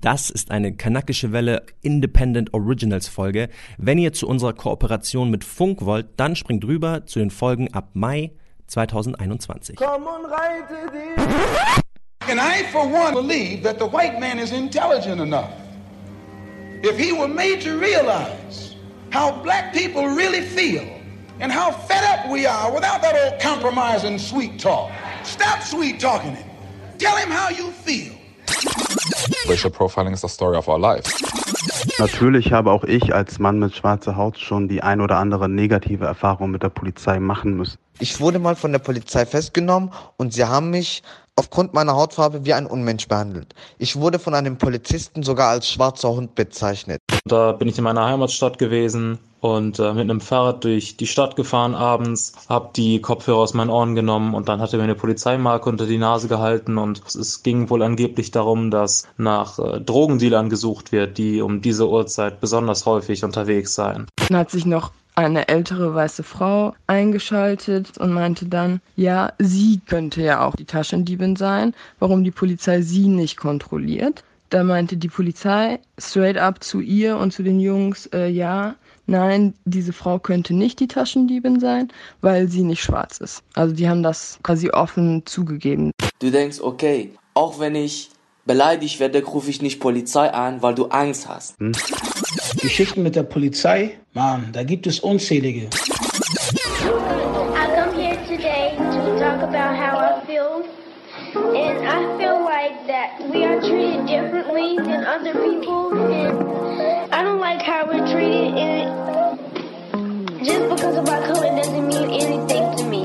Das ist eine kanakische Welle Independent Originals Folge. Wenn ihr zu unserer Kooperation mit Funk wollt, dann springt rüber zu den Folgen ab Mai 2021. Komm und reite dich. And I for one believe that the white intelligent enough. If he were made to realize how black people really feel and how fed up we are without that old compromising sweet talk. Stop sweet talking him. Tell him how you feel. Racial Profiling is the story of our life. Natürlich habe auch ich als Mann mit schwarzer Haut schon die ein oder andere negative Erfahrung mit der Polizei machen müssen. Ich wurde mal von der Polizei festgenommen und sie haben mich aufgrund meiner Hautfarbe wie ein Unmensch behandelt. Ich wurde von einem Polizisten sogar als schwarzer Hund bezeichnet. Da bin ich in meiner Heimatstadt gewesen und äh, mit einem Fahrrad durch die Stadt gefahren abends, habe die Kopfhörer aus meinen Ohren genommen und dann hatte mir eine Polizeimarke unter die Nase gehalten und es ging wohl angeblich darum, dass nach äh, Drogendealern gesucht wird, die um diese Uhrzeit besonders häufig unterwegs seien. Dann hat sich noch eine ältere weiße Frau eingeschaltet und meinte dann, ja, sie könnte ja auch die Taschendiebin sein, warum die Polizei sie nicht kontrolliert. Da meinte die Polizei straight up zu ihr und zu den Jungs, äh, ja, nein, diese Frau könnte nicht die Taschendiebin sein, weil sie nicht schwarz ist. Also die haben das quasi offen zugegeben. Du denkst, okay, auch wenn ich beleidigt werde, rufe ich nicht Polizei an, weil du Angst hast. Hm? Geschichten mit der Polizei, Mann, da gibt es unzählige. I come here today to talk about how I feel. And I feel like that we are treated differently than other people. And I don't like how we're treated. And just because of our color doesn't mean anything to me.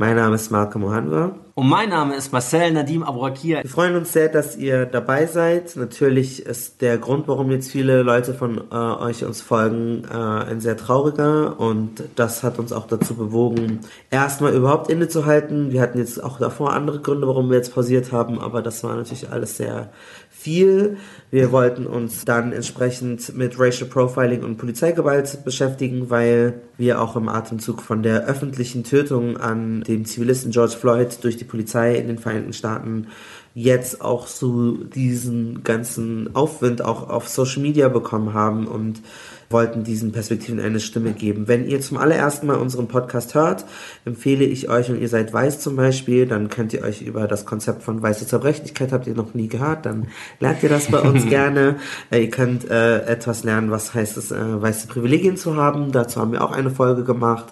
Mein Name ist Marco Mohanwa. Und mein Name ist Marcel Nadim Abourakir. Wir freuen uns sehr, dass ihr dabei seid. Natürlich ist der Grund, warum jetzt viele Leute von äh, euch uns folgen, äh, ein sehr trauriger. Und das hat uns auch dazu bewogen, erstmal überhaupt innezuhalten. Wir hatten jetzt auch davor andere Gründe, warum wir jetzt pausiert haben, aber das war natürlich alles sehr viel. Wir wollten uns dann entsprechend mit Racial Profiling und Polizeigewalt beschäftigen, weil wir auch im Atemzug von der öffentlichen Tötung an dem Zivilisten George Floyd durch die Polizei in den Vereinigten Staaten jetzt auch so diesen ganzen Aufwind auch auf Social Media bekommen haben und wollten diesen Perspektiven eine Stimme geben. Wenn ihr zum allerersten Mal unseren Podcast hört, empfehle ich euch, und ihr seid weiß zum Beispiel, dann könnt ihr euch über das Konzept von weiße Zerbrechlichkeit, habt ihr noch nie gehört, dann lernt ihr das bei uns gerne. Äh, ihr könnt äh, etwas lernen, was heißt es, äh, weiße Privilegien zu haben. Dazu haben wir auch eine Folge gemacht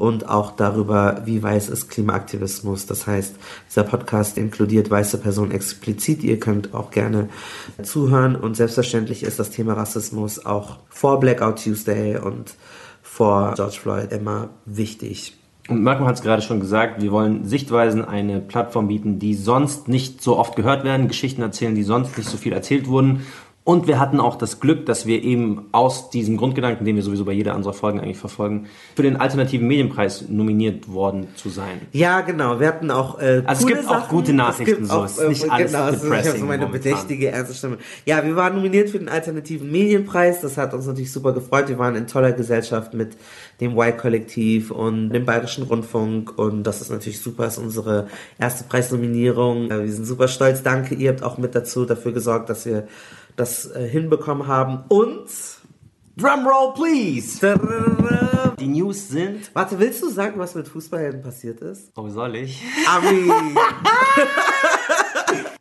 und auch darüber, wie weiß ist Klimaaktivismus. Das heißt, dieser Podcast inkludiert weiße Personen explizit. Ihr könnt auch gerne zuhören und selbstverständlich ist das Thema Rassismus auch vor Blackout Tuesday und vor George Floyd immer wichtig. Und Malcolm hat es gerade schon gesagt, wir wollen Sichtweisen eine Plattform bieten, die sonst nicht so oft gehört werden, Geschichten erzählen, die sonst nicht so viel erzählt wurden und wir hatten auch das Glück, dass wir eben aus diesem Grundgedanken, den wir sowieso bei jeder unserer Folgen eigentlich verfolgen, für den alternativen Medienpreis nominiert worden zu sein. Ja, genau. Wir hatten auch äh, Also es gibt Sachen. auch gute Nachrichten, so auch, ist nicht äh, alles genau, also ich habe so meine momentan. bedächtige, ernste Stimme. Ja, wir waren nominiert für den alternativen Medienpreis. Das hat uns natürlich super gefreut. Wir waren in toller Gesellschaft mit dem Y-Kollektiv und dem Bayerischen Rundfunk und das ist natürlich super, ist unsere erste Preisnominierung. Äh, Wir sind super stolz. Danke, ihr habt auch mit dazu dafür gesorgt, dass wir das äh, hinbekommen haben und Drumroll, please! Die News sind. Warte, willst du sagen, was mit Fußballhelden passiert ist? Oh, soll ich? Ami!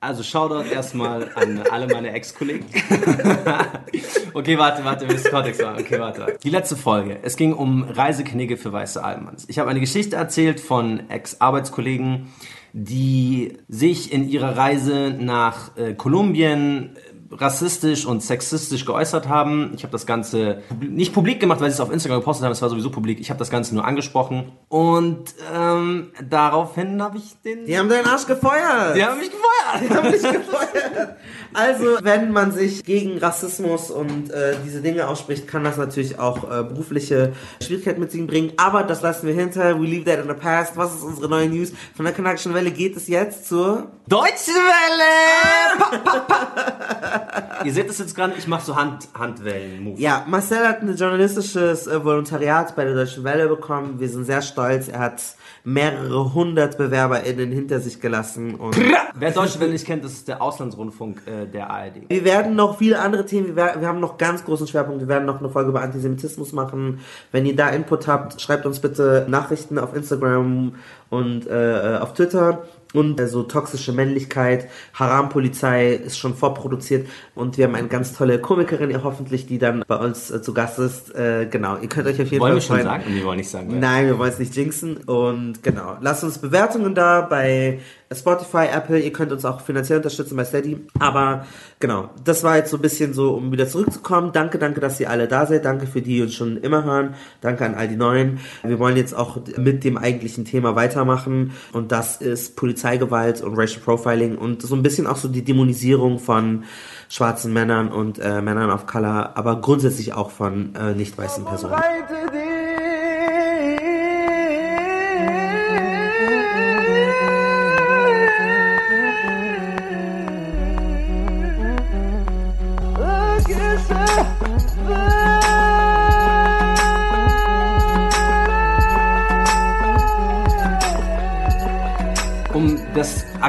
Also Shoutout erstmal an alle meine Ex-Kollegen. okay, warte, warte, wir müssen Kontext machen. Okay, warte. Die letzte Folge. Es ging um Reiseknigge für weiße Almans. Ich habe eine Geschichte erzählt von Ex-Arbeitskollegen, die sich in ihrer Reise nach äh, Kolumbien rassistisch und sexistisch geäußert haben. Ich habe das Ganze nicht publik gemacht, weil sie es auf Instagram gepostet haben. Es war sowieso publik. Ich habe das Ganze nur angesprochen. Und ähm, daraufhin habe ich den... Die haben deinen Arsch gefeuert! Die haben mich gefeuert! Die haben mich gefeuert! Also, wenn man sich gegen Rassismus und äh, diese Dinge ausspricht, kann das natürlich auch äh, berufliche Schwierigkeiten mit sich bringen. Aber das lassen wir hinter. We leave that in the past. Was ist unsere neue News? Von der kanakischen Welle geht es jetzt zur Deutsche Welle! Pa, pa, pa. Ihr seht es jetzt gerade, ich mache so Hand, Handwellen-Move. Ja, Marcel hat ein journalistisches äh, Volontariat bei der Deutschen Welle bekommen. Wir sind sehr stolz. Er hat mehrere hundert BewerberInnen hinter sich gelassen. Und Wer Deutsche Welle nicht kennt, das ist der Auslandsrundfunk äh, der ARD. wir werden noch viele andere Themen, wir, wir haben noch ganz großen Schwerpunkt. Wir werden noch eine Folge über Antisemitismus machen. Wenn ihr da Input habt, schreibt uns bitte Nachrichten auf Instagram und äh, auf Twitter. Und äh, so toxische Männlichkeit, Haram-Polizei ist schon vorproduziert und wir haben eine ganz tolle Komikerin, ihr hoffentlich, die dann bei uns äh, zu Gast ist. Äh, genau, ihr könnt euch auf jeden Wollen wir Fall schon freuen. sagen? Wir wollen nicht sagen. Nein, wir wollen es nicht jinxen. Und genau, lasst uns Bewertungen da bei Spotify, Apple. Ihr könnt uns auch finanziell unterstützen bei Steady. Aber genau, das war jetzt so ein bisschen so, um wieder zurückzukommen. Danke, danke, dass ihr alle da seid. Danke für die, die uns schon immer hören. Danke an all die Neuen. Wir wollen jetzt auch mit dem eigentlichen Thema weitermachen. Und das ist Polizeigewalt und Racial Profiling und so ein bisschen auch so die Dämonisierung von schwarzen Männern und äh, Männern of Color, aber grundsätzlich auch von äh, nicht weißen Personen.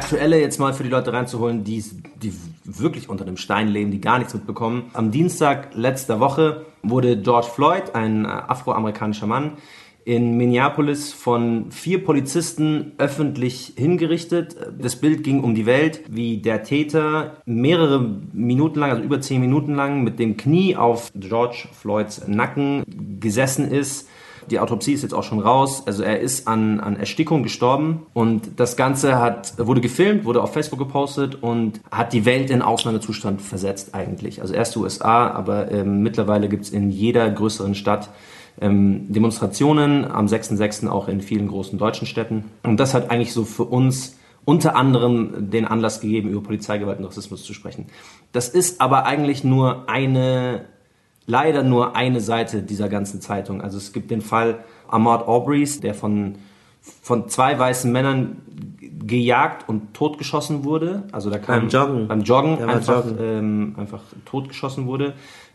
Aktuelle jetzt mal für die Leute reinzuholen, die, die wirklich unter dem Stein leben, die gar nichts mitbekommen. Am Dienstag letzter Woche wurde George Floyd, ein äh, afroamerikanischer Mann, in Minneapolis von vier Polizisten öffentlich hingerichtet. Das Bild ging um die Welt, wie der Täter mehrere Minuten lang, also über zehn Minuten lang, mit dem Knie auf George Floyds Nacken gesessen ist. Die Autopsie ist jetzt auch schon raus. Also er ist an, an Erstickung gestorben und das Ganze hat, wurde gefilmt, wurde auf Facebook gepostet und hat die Welt in Ausnahmezustand versetzt eigentlich. Also erst USA, aber ähm, mittlerweile gibt es in jeder größeren Stadt ähm, Demonstrationen, am 6.6. auch in vielen großen deutschen Städten. Und das hat eigentlich so für uns unter anderem den Anlass gegeben, über Polizeigewalt und Rassismus zu sprechen. Das ist aber eigentlich nur eine leider nur eine Seite dieser ganzen Zeitung. Also es gibt den Fall Ahmad Aubreys, der von, von zwei weißen Männern gejagt und totgeschossen wurde. Also da kam Beim Joggen. beim Joggen einfach, joggen. Ähm, einfach totgeschossen wurde.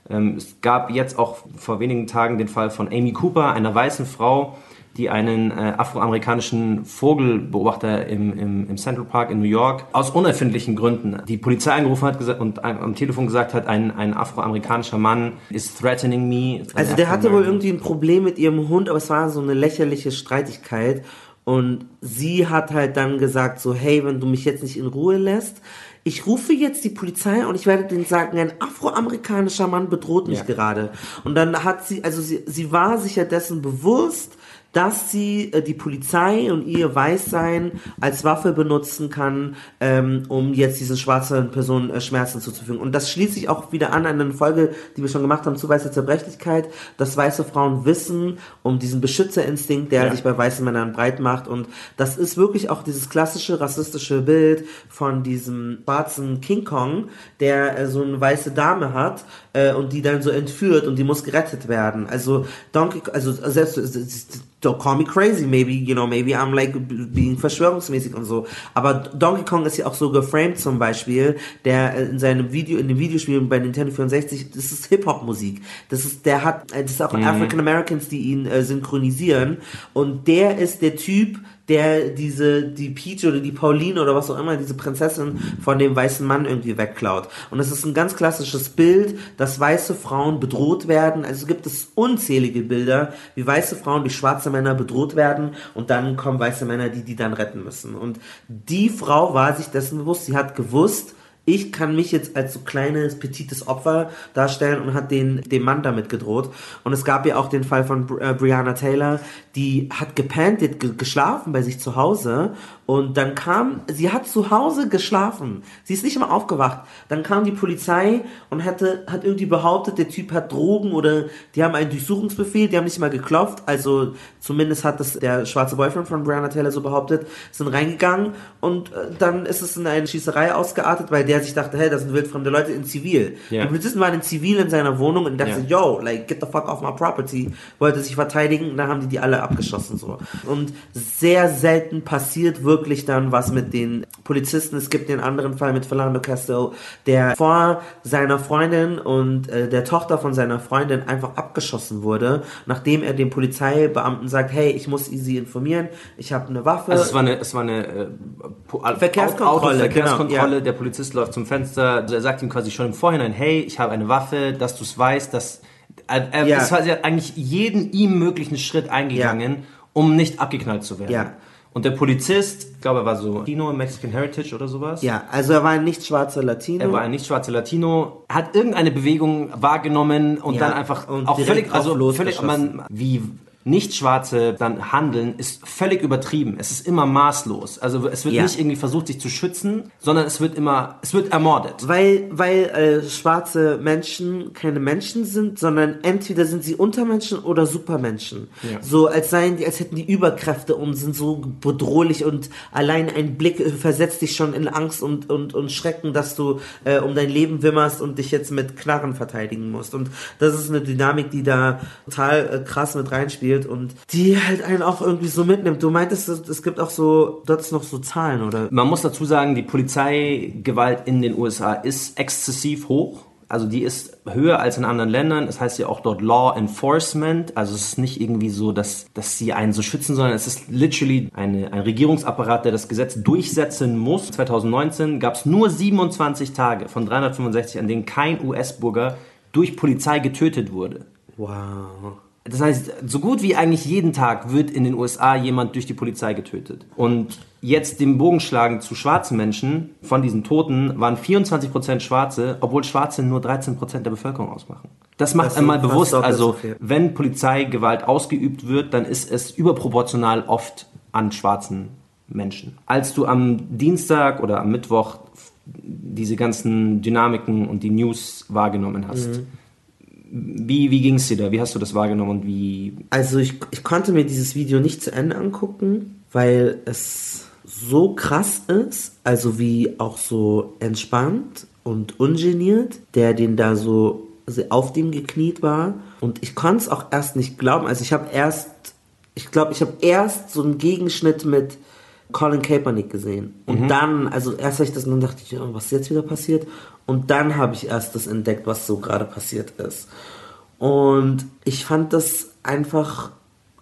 Ähm, es gab jetzt auch vor wenigen Tagen den Fall von Amy Cooper, einer weißen Frau, die einen äh, afroamerikanischen Vogelbeobachter im, im, im Central Park in New York aus unerfindlichen Gründen die Polizei angerufen hat und am am Telefon gesagt hat, ein, ein afroamerikanischer Mann is threatening me. Also der hatte wohl irgendwie ein Problem mit ihrem Hund, aber es war so eine lächerliche Streitigkeit. Und sie hat halt dann gesagt so, hey, wenn du mich jetzt nicht in Ruhe lässt, ich rufe jetzt die Polizei und ich werde denen sagen, ein afroamerikanischer Mann bedroht mich Ja. gerade. Und dann hat sie, also sie, sie war sich ja dessen bewusst, dass sie äh, die Polizei und ihr Weißsein als Waffe benutzen kann, ähm, um jetzt diesen schwarzen Personen äh, Schmerzen zuzufügen. Und das schließt sich auch wieder an an eine Folge, die wir schon gemacht haben zu weißer Zerbrechlichkeit, dass weiße Frauen wissen um diesen Beschützerinstinkt, der Ja. sich bei weißen Männern breit macht. Und das ist wirklich auch dieses klassische rassistische Bild von diesem schwarzen King Kong, der äh, so eine weiße Dame hat äh, und die dann so entführt und die muss gerettet werden. Also Donkey, also selbst don't call me crazy, maybe, you know, maybe I'm like being verschwörungsmäßig und so. Aber Donkey Kong ist ja auch so geframed zum Beispiel, der äh, in seinem Video, in dem Videospiel bei Nintendo 64, das ist Hip-Hop-Musik. Das ist, der hat, äh, das ist auch Mhm. African Americans, die ihn äh, synchronisieren. Und der ist der Typ, der diese, die Peach oder die Pauline oder was auch immer, diese Prinzessin von dem weißen Mann irgendwie wegklaut. Und es ist ein ganz klassisches Bild, dass weiße Frauen bedroht werden. Also gibt es unzählige Bilder, wie weiße Frauen durch schwarze Männer bedroht werden und dann kommen weiße Männer, die die dann retten müssen. Und die Frau war sich dessen bewusst. Sie hat gewusst, ich kann mich jetzt als so kleines, petites Opfer darstellen und hat den, dem Mann damit gedroht. Und es gab ja auch den Fall von Bri- äh, Brianna Taylor, die hat hat ge geschlafen bei sich zu Hause und dann kam, sie hat zu Hause geschlafen. Sie ist nicht mal aufgewacht. Dann kam die Polizei und hatte, hat irgendwie behauptet, der Typ hat Drogen oder die haben einen Durchsuchungsbefehl, die haben nicht mal geklopft. Also zumindest hat das der schwarze Boyfriend von Brianna Taylor so behauptet, sind reingegangen und äh, dann ist es in eine Schießerei ausgeartet, weil der sich dachte, hey, das sind wildfremde Leute in Zivil. Ja. Die Polizisten waren in Zivil in seiner Wohnung und dachte, yo, like, get the fuck off my property. Wollte sich verteidigen und dann haben die die alle abgeschossen, so. Und sehr selten passiert wirklich wirklich dann was mit den Polizisten. Es gibt den anderen Fall mit Philando Castile, der vor seiner Freundin und äh, der Tochter von seiner Freundin einfach abgeschossen wurde, nachdem er dem Polizeibeamten sagt, hey, ich muss sie informieren, ich habe eine Waffe. Also es war eine, es war eine äh, Verkehrskontrolle, Verkehrskontrolle. genau, ja. Der Polizist läuft zum Fenster. Also er sagt ihm quasi schon im Vorhinein, hey, ich habe eine Waffe, dass du es weißt, dass er, er Ja. ist eigentlich jeden ihm möglichen Schritt eingegangen, um nicht abgeknallt zu werden. Ja. Und der Polizist, ich glaube, er war so Latino, Mexican Heritage oder sowas. Ja, also er war ein nicht schwarzer Latino. Er war ein nicht schwarzer Latino, hat irgendeine Bewegung wahrgenommen und Ja, dann einfach und auch völlig, also völlig, man, wie Nicht-Schwarze dann handeln, ist völlig übertrieben. Es ist immer maßlos. Also es wird Ja. nicht irgendwie versucht, sich zu schützen, sondern es wird immer, es wird ermordet. Weil, weil äh, schwarze Menschen keine Menschen sind, sondern entweder sind sie Untermenschen oder Supermenschen. Ja. So als seien die, als hätten die Überkräfte und sind so bedrohlich und allein ein Blick versetzt dich schon in Angst und, und, und Schrecken, dass du äh, um dein Leben wimmerst und dich jetzt mit Knarren verteidigen musst. Und das ist eine Dynamik, die da total äh, krass mit reinspielt und die halt einen auch irgendwie so mitnimmt. Du meintest, es gibt auch so, dort ist noch so Zahlen, oder? Man muss dazu sagen, die Polizeigewalt in den USA ist exzessiv hoch. Also die ist höher als in anderen Ländern. Es heißt ja auch dort Law Enforcement. Also es ist nicht irgendwie so, dass, dass sie einen so schützen, sondern es ist literally eine, ein Regierungsapparat, der das Gesetz durchsetzen muss. 2019 gab es nur 27 Tage von 365, an denen kein US-Bürger durch Polizei getötet wurde. Wow. Das heißt, so gut wie eigentlich jeden Tag wird in den USA jemand durch die Polizei getötet. Und jetzt den Bogen schlagen zu schwarzen Menschen, von diesen Toten waren 24% Schwarze, obwohl Schwarze nur 13% der Bevölkerung ausmachen. Das macht Das einmal bewusst, also wenn Polizeigewalt ausgeübt wird, dann ist es überproportional oft an schwarzen Menschen. Als du am Dienstag oder am Mittwoch diese ganzen Dynamiken und die News wahrgenommen hast, Mhm. Wie, wie ging es dir da? Wie hast du das wahrgenommen und wie. Also ich, ich konnte mir dieses Video nicht zu Ende angucken, weil es so krass ist, also wie auch so entspannt und ungeniert, der den da so auf dem gekniet war. Und ich konnte es auch erst nicht glauben. Also ich habe erst, ich glaube, ich habe erst so einen Gegenschnitt mit Colin Kaepernick gesehen. Und Mhm. dann, also erst habe ich das und dann dachte ich, oh, was ist jetzt wieder passiert? Und dann habe ich erst das entdeckt, was so gerade passiert ist. Und ich fand das einfach,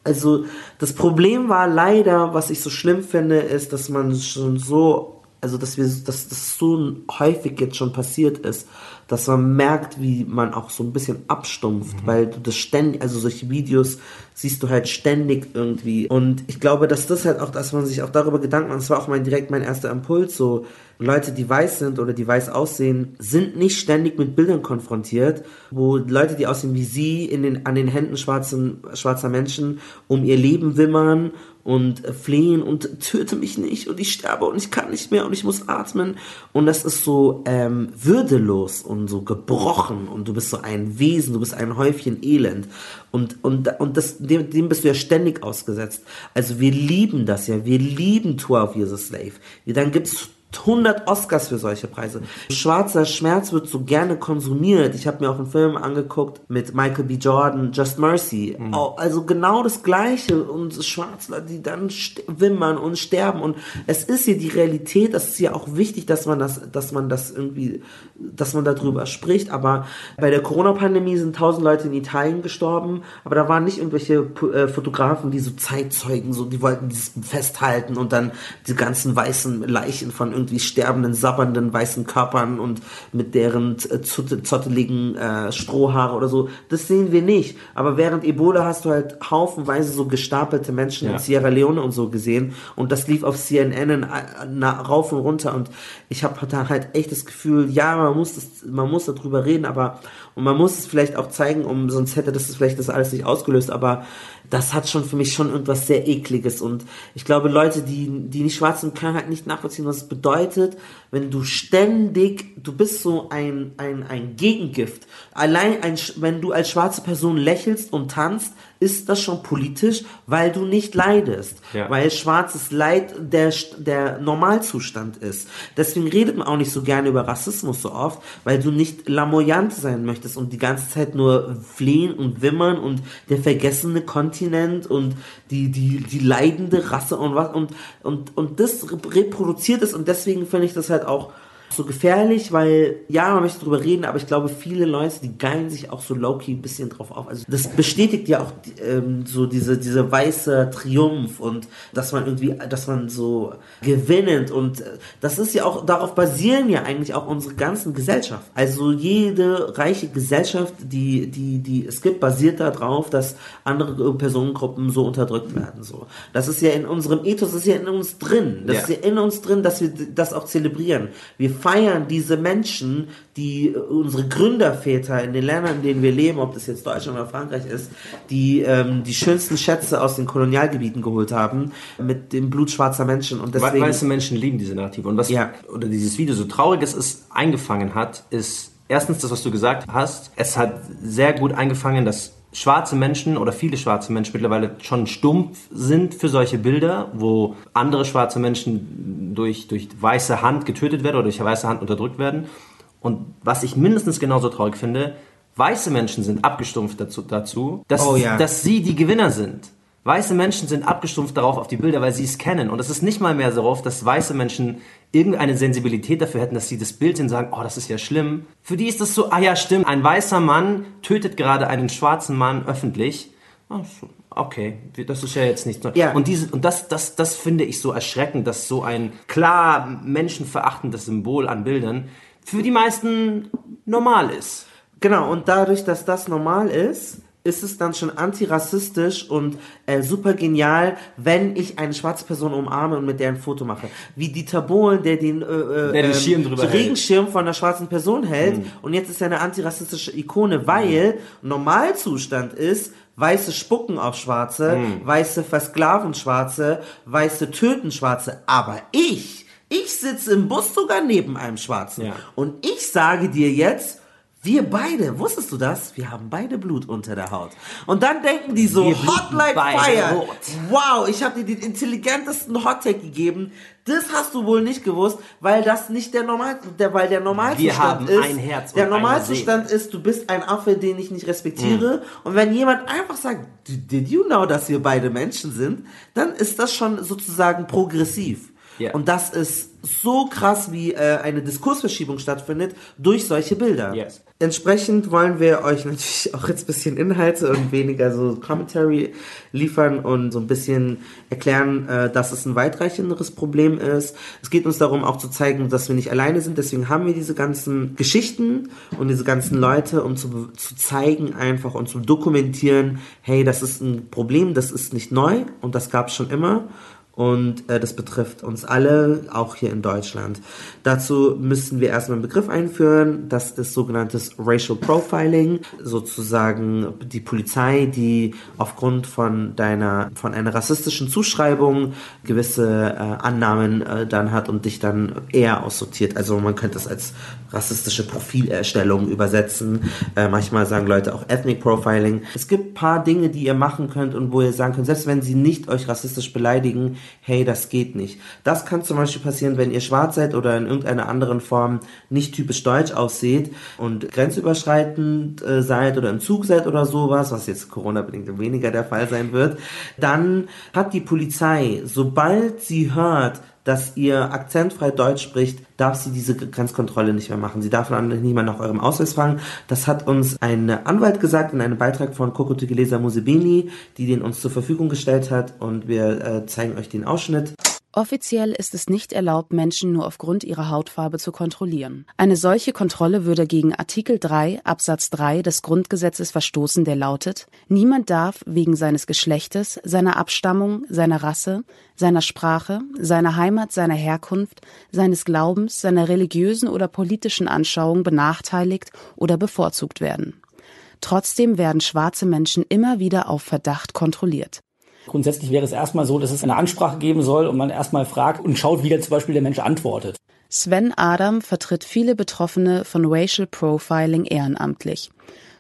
also das Problem war leider, was ich so schlimm finde, ist, dass man schon so, also dass wir, dass das so häufig jetzt schon passiert ist, dass man merkt, wie man auch so ein bisschen abstumpft, weil du das ständig, also solche Videos siehst du halt ständig irgendwie. Und ich glaube, dass das halt auch, dass man sich auch darüber Gedanken macht, das war auch mein direkt mein erster Impuls, so Leute, die weiß sind oder die weiß aussehen, sind nicht ständig mit Bildern konfrontiert, wo Leute, die aussehen wie sie, in den, an den Händen schwarzen, schwarzer Menschen um ihr Leben wimmern und flehen und töte mich nicht und ich sterbe und ich kann nicht mehr und ich muss atmen. Und das ist so ähm, würdelos und so gebrochen und du bist so ein Wesen, du bist ein Häufchen Elend. Und, und, und das, dem, dem bist du ja ständig ausgesetzt. Also wir lieben das ja, wir lieben 12 Years a Slave. Dann gibt's 100 Oscars für solche Preise. Schwarzer Schmerz wird so gerne konsumiert. Ich habe mir auch einen Film angeguckt mit Michael B. Jordan, Just Mercy. Au- Also genau das Gleiche. Und Schwarzler, die dann wimmern und sterben. Und es ist hier die Realität. Das ist ja auch wichtig, dass man das, dass man das irgendwie, dass man darüber spricht. Aber bei der Corona-Pandemie sind tausend Leute in Italien gestorben. Aber da waren nicht irgendwelche äh, Fotografen, die so Zeitzeugen, so, die wollten dieses festhalten und dann die ganzen weißen Leichen von irgendwie sterbenden, sabbernden weißen Körpern und mit deren äh, zotte- zotteligen äh, Strohhaare oder so. Das sehen wir nicht. Aber während Ebola hast du halt haufenweise so gestapelte Menschen Ja. in Sierra Leone und so gesehen. Und das lief auf CNN in, äh, na, rauf und runter. Und ich habe da halt echt das Gefühl, ja, man muss, das, man muss darüber reden, aber und man muss es vielleicht auch zeigen, um sonst hätte das vielleicht das alles nicht ausgelöst. Aber das hat schon für mich schon irgendwas sehr ekliges. Und ich glaube, Leute, die, die nicht schwarz sind, können halt nicht nachvollziehen, was es bedeutet, wenn du ständig, du bist so ein, ein, ein Gegengift. Allein, ein, wenn du als schwarze Person lächelst und tanzt, ist das schon politisch, weil du nicht leidest. Ja. Weil schwarzes Leid der, der Normalzustand ist. Deswegen redet man auch nicht so gerne über Rassismus so oft, weil du nicht lamoyant sein möchtest und die ganze Zeit nur flehen und wimmern und der vergessene Kontinent und die, die, die leidende Rasse und was und, und, und das reproduziert es und deswegen finde ich das halt auch so gefährlich, weil ja, man möchte drüber reden, aber ich glaube, viele Leute, die geilen sich auch so low-key ein bisschen drauf auf. Also das bestätigt ja auch ähm, so diese, diese weiße Triumph und dass man irgendwie, dass man so gewinnend und äh, das ist ja auch, darauf basieren ja eigentlich auch unsere ganzen Gesellschaft. Also jede reiche Gesellschaft, die, die, die es gibt, basiert darauf, dass andere Personengruppen so unterdrückt werden. So. Das ist ja in unserem Ethos, das ist ja in uns drin. Das Ja. ist ja in uns drin, dass wir das auch zelebrieren. Wir feiern diese Menschen, die äh, unsere Gründerväter in den Ländern, in denen wir leben, ob das jetzt Deutschland oder Frankreich ist, die ähm, die schönsten Schätze aus den Kolonialgebieten geholt haben mit dem Blut schwarzer Menschen und Deswegen, weiße Menschen lieben diese Narrative. Und was oder dieses Video so traurig es ist, eingefangen hat, ist erstens das, was du gesagt hast. Es hat sehr gut eingefangen, dass schwarze Menschen oder viele schwarze Menschen mittlerweile schon stumpf sind für solche Bilder, wo andere schwarze Menschen durch, durch weiße Hand getötet werden oder durch weiße Hand unterdrückt werden. Und was ich mindestens genauso traurig finde, weiße Menschen sind abgestumpft dazu, dazu dass, Oh ja. dass sie die Gewinner sind. Weiße Menschen sind abgestumpft darauf auf die Bilder, weil sie es kennen. Und es ist nicht mal mehr darauf, dass weiße Menschen irgendeine Sensibilität dafür hätten, dass sie das Bild sehen und sagen, oh, das ist ja schlimm. Für die ist das so, ah ja, stimmt, ein weißer Mann tötet gerade einen schwarzen Mann öffentlich. So, Okay, das ist ja jetzt nichts Neues. Ja. Und, diese, und das, das, das finde ich so erschreckend, dass so ein klar menschenverachtendes Symbol an Bildern für die meisten normal ist. Genau, und dadurch, dass das normal ist, ist es dann schon antirassistisch und äh, super genial, wenn ich eine schwarze Person umarme und mit der ein Foto mache. Wie Dieter Bohlen, der den, äh, äh, Der den ähm, Schirm drüber so. Regenschirm von einer schwarzen Person hält Mhm. und jetzt ist er eine antirassistische Ikone, weil Normalzustand ist, Weiße spucken auf Schwarze, Mhm. Weiße versklaven Schwarze, Weiße töten Schwarze. Aber ich, ich sitze im Bus sogar neben einem Schwarzen. Und ich sage dir jetzt, wir beide, wusstest du das? Wir haben beide Blut unter der Haut. Und dann denken die so, Hot like Fire. rot. Wow, ich habe dir den intelligentesten Hottag gegeben. Das hast du wohl nicht gewusst, weil das nicht der Normal, der, weil der Normalzustand Wir haben ist. ein Herz der Normalzustand ist, du bist ein Affe, den ich nicht respektiere. Und wenn jemand einfach sagt, did you know, dass wir beide Menschen sind, dann ist das schon sozusagen progressiv. Ja. Und das ist so krass, wie äh, eine Diskursverschiebung stattfindet durch solche Bilder. Yes. Entsprechend wollen wir euch natürlich auch jetzt ein bisschen Inhalte und weniger so Commentary liefern und so ein bisschen erklären, äh, dass es ein weitreichenderes Problem ist. Es geht uns darum auch zu zeigen, dass wir nicht alleine sind. Deswegen haben wir diese ganzen Geschichten und diese ganzen Leute, um zu, zu zeigen einfach und zu dokumentieren, hey, das ist ein Problem, das ist nicht neu und das gab es schon immer. Und äh, das betrifft uns alle, auch hier in Deutschland. Dazu müssen wir erstmal einen Begriff einführen. Das ist sogenanntes Racial Profiling, sozusagen die Polizei, die aufgrund von deiner, von einer rassistischen Zuschreibung gewisse äh, Annahmen äh, dann hat und dich dann eher aussortiert. Also man könnte es als rassistische Profilerstellung übersetzen. Äh, manchmal sagen Leute auch Ethnic Profiling. Es gibt paar Dinge, die ihr machen könnt und wo ihr sagen könnt, selbst wenn sie nicht euch rassistisch beleidigen, hey, das geht nicht. Das kann zum Beispiel passieren, wenn ihr schwarz seid oder in irgendeiner anderen Form nicht typisch deutsch aussieht und grenzüberschreitend äh, seid oder im Zug seid oder sowas, was jetzt Corona-bedingt weniger der Fall sein wird, dann hat die Polizei, sobald sie hört, dass ihr akzentfrei Deutsch spricht, darf sie diese Grenzkontrolle nicht mehr machen. Sie darf nicht mehr nach eurem Ausweis fragen. Das hat uns ein Anwalt gesagt in einem Beitrag von Coco Tegelesa Musebeni, die den uns zur Verfügung gestellt hat und wir äh, zeigen euch den Ausschnitt. Offiziell ist es nicht erlaubt, Menschen nur aufgrund ihrer Hautfarbe zu kontrollieren. Eine solche Kontrolle würde gegen Artikel 3 Absatz 3 des Grundgesetzes verstoßen, der lautet Niemand darf wegen seines Geschlechtes, seiner Abstammung, seiner Rasse, seiner Sprache, seiner Heimat, seiner Herkunft, seines Glaubens, seiner religiösen oder politischen Anschauung benachteiligt oder bevorzugt werden. Trotzdem werden schwarze Menschen immer wieder auf Verdacht kontrolliert. Grundsätzlich wäre es erstmal so, dass es eine Ansprache geben soll und man erstmal fragt und schaut, wie dann zum Beispiel der Mensch antwortet. Sven Adam vertritt viele Betroffene von Racial Profiling ehrenamtlich.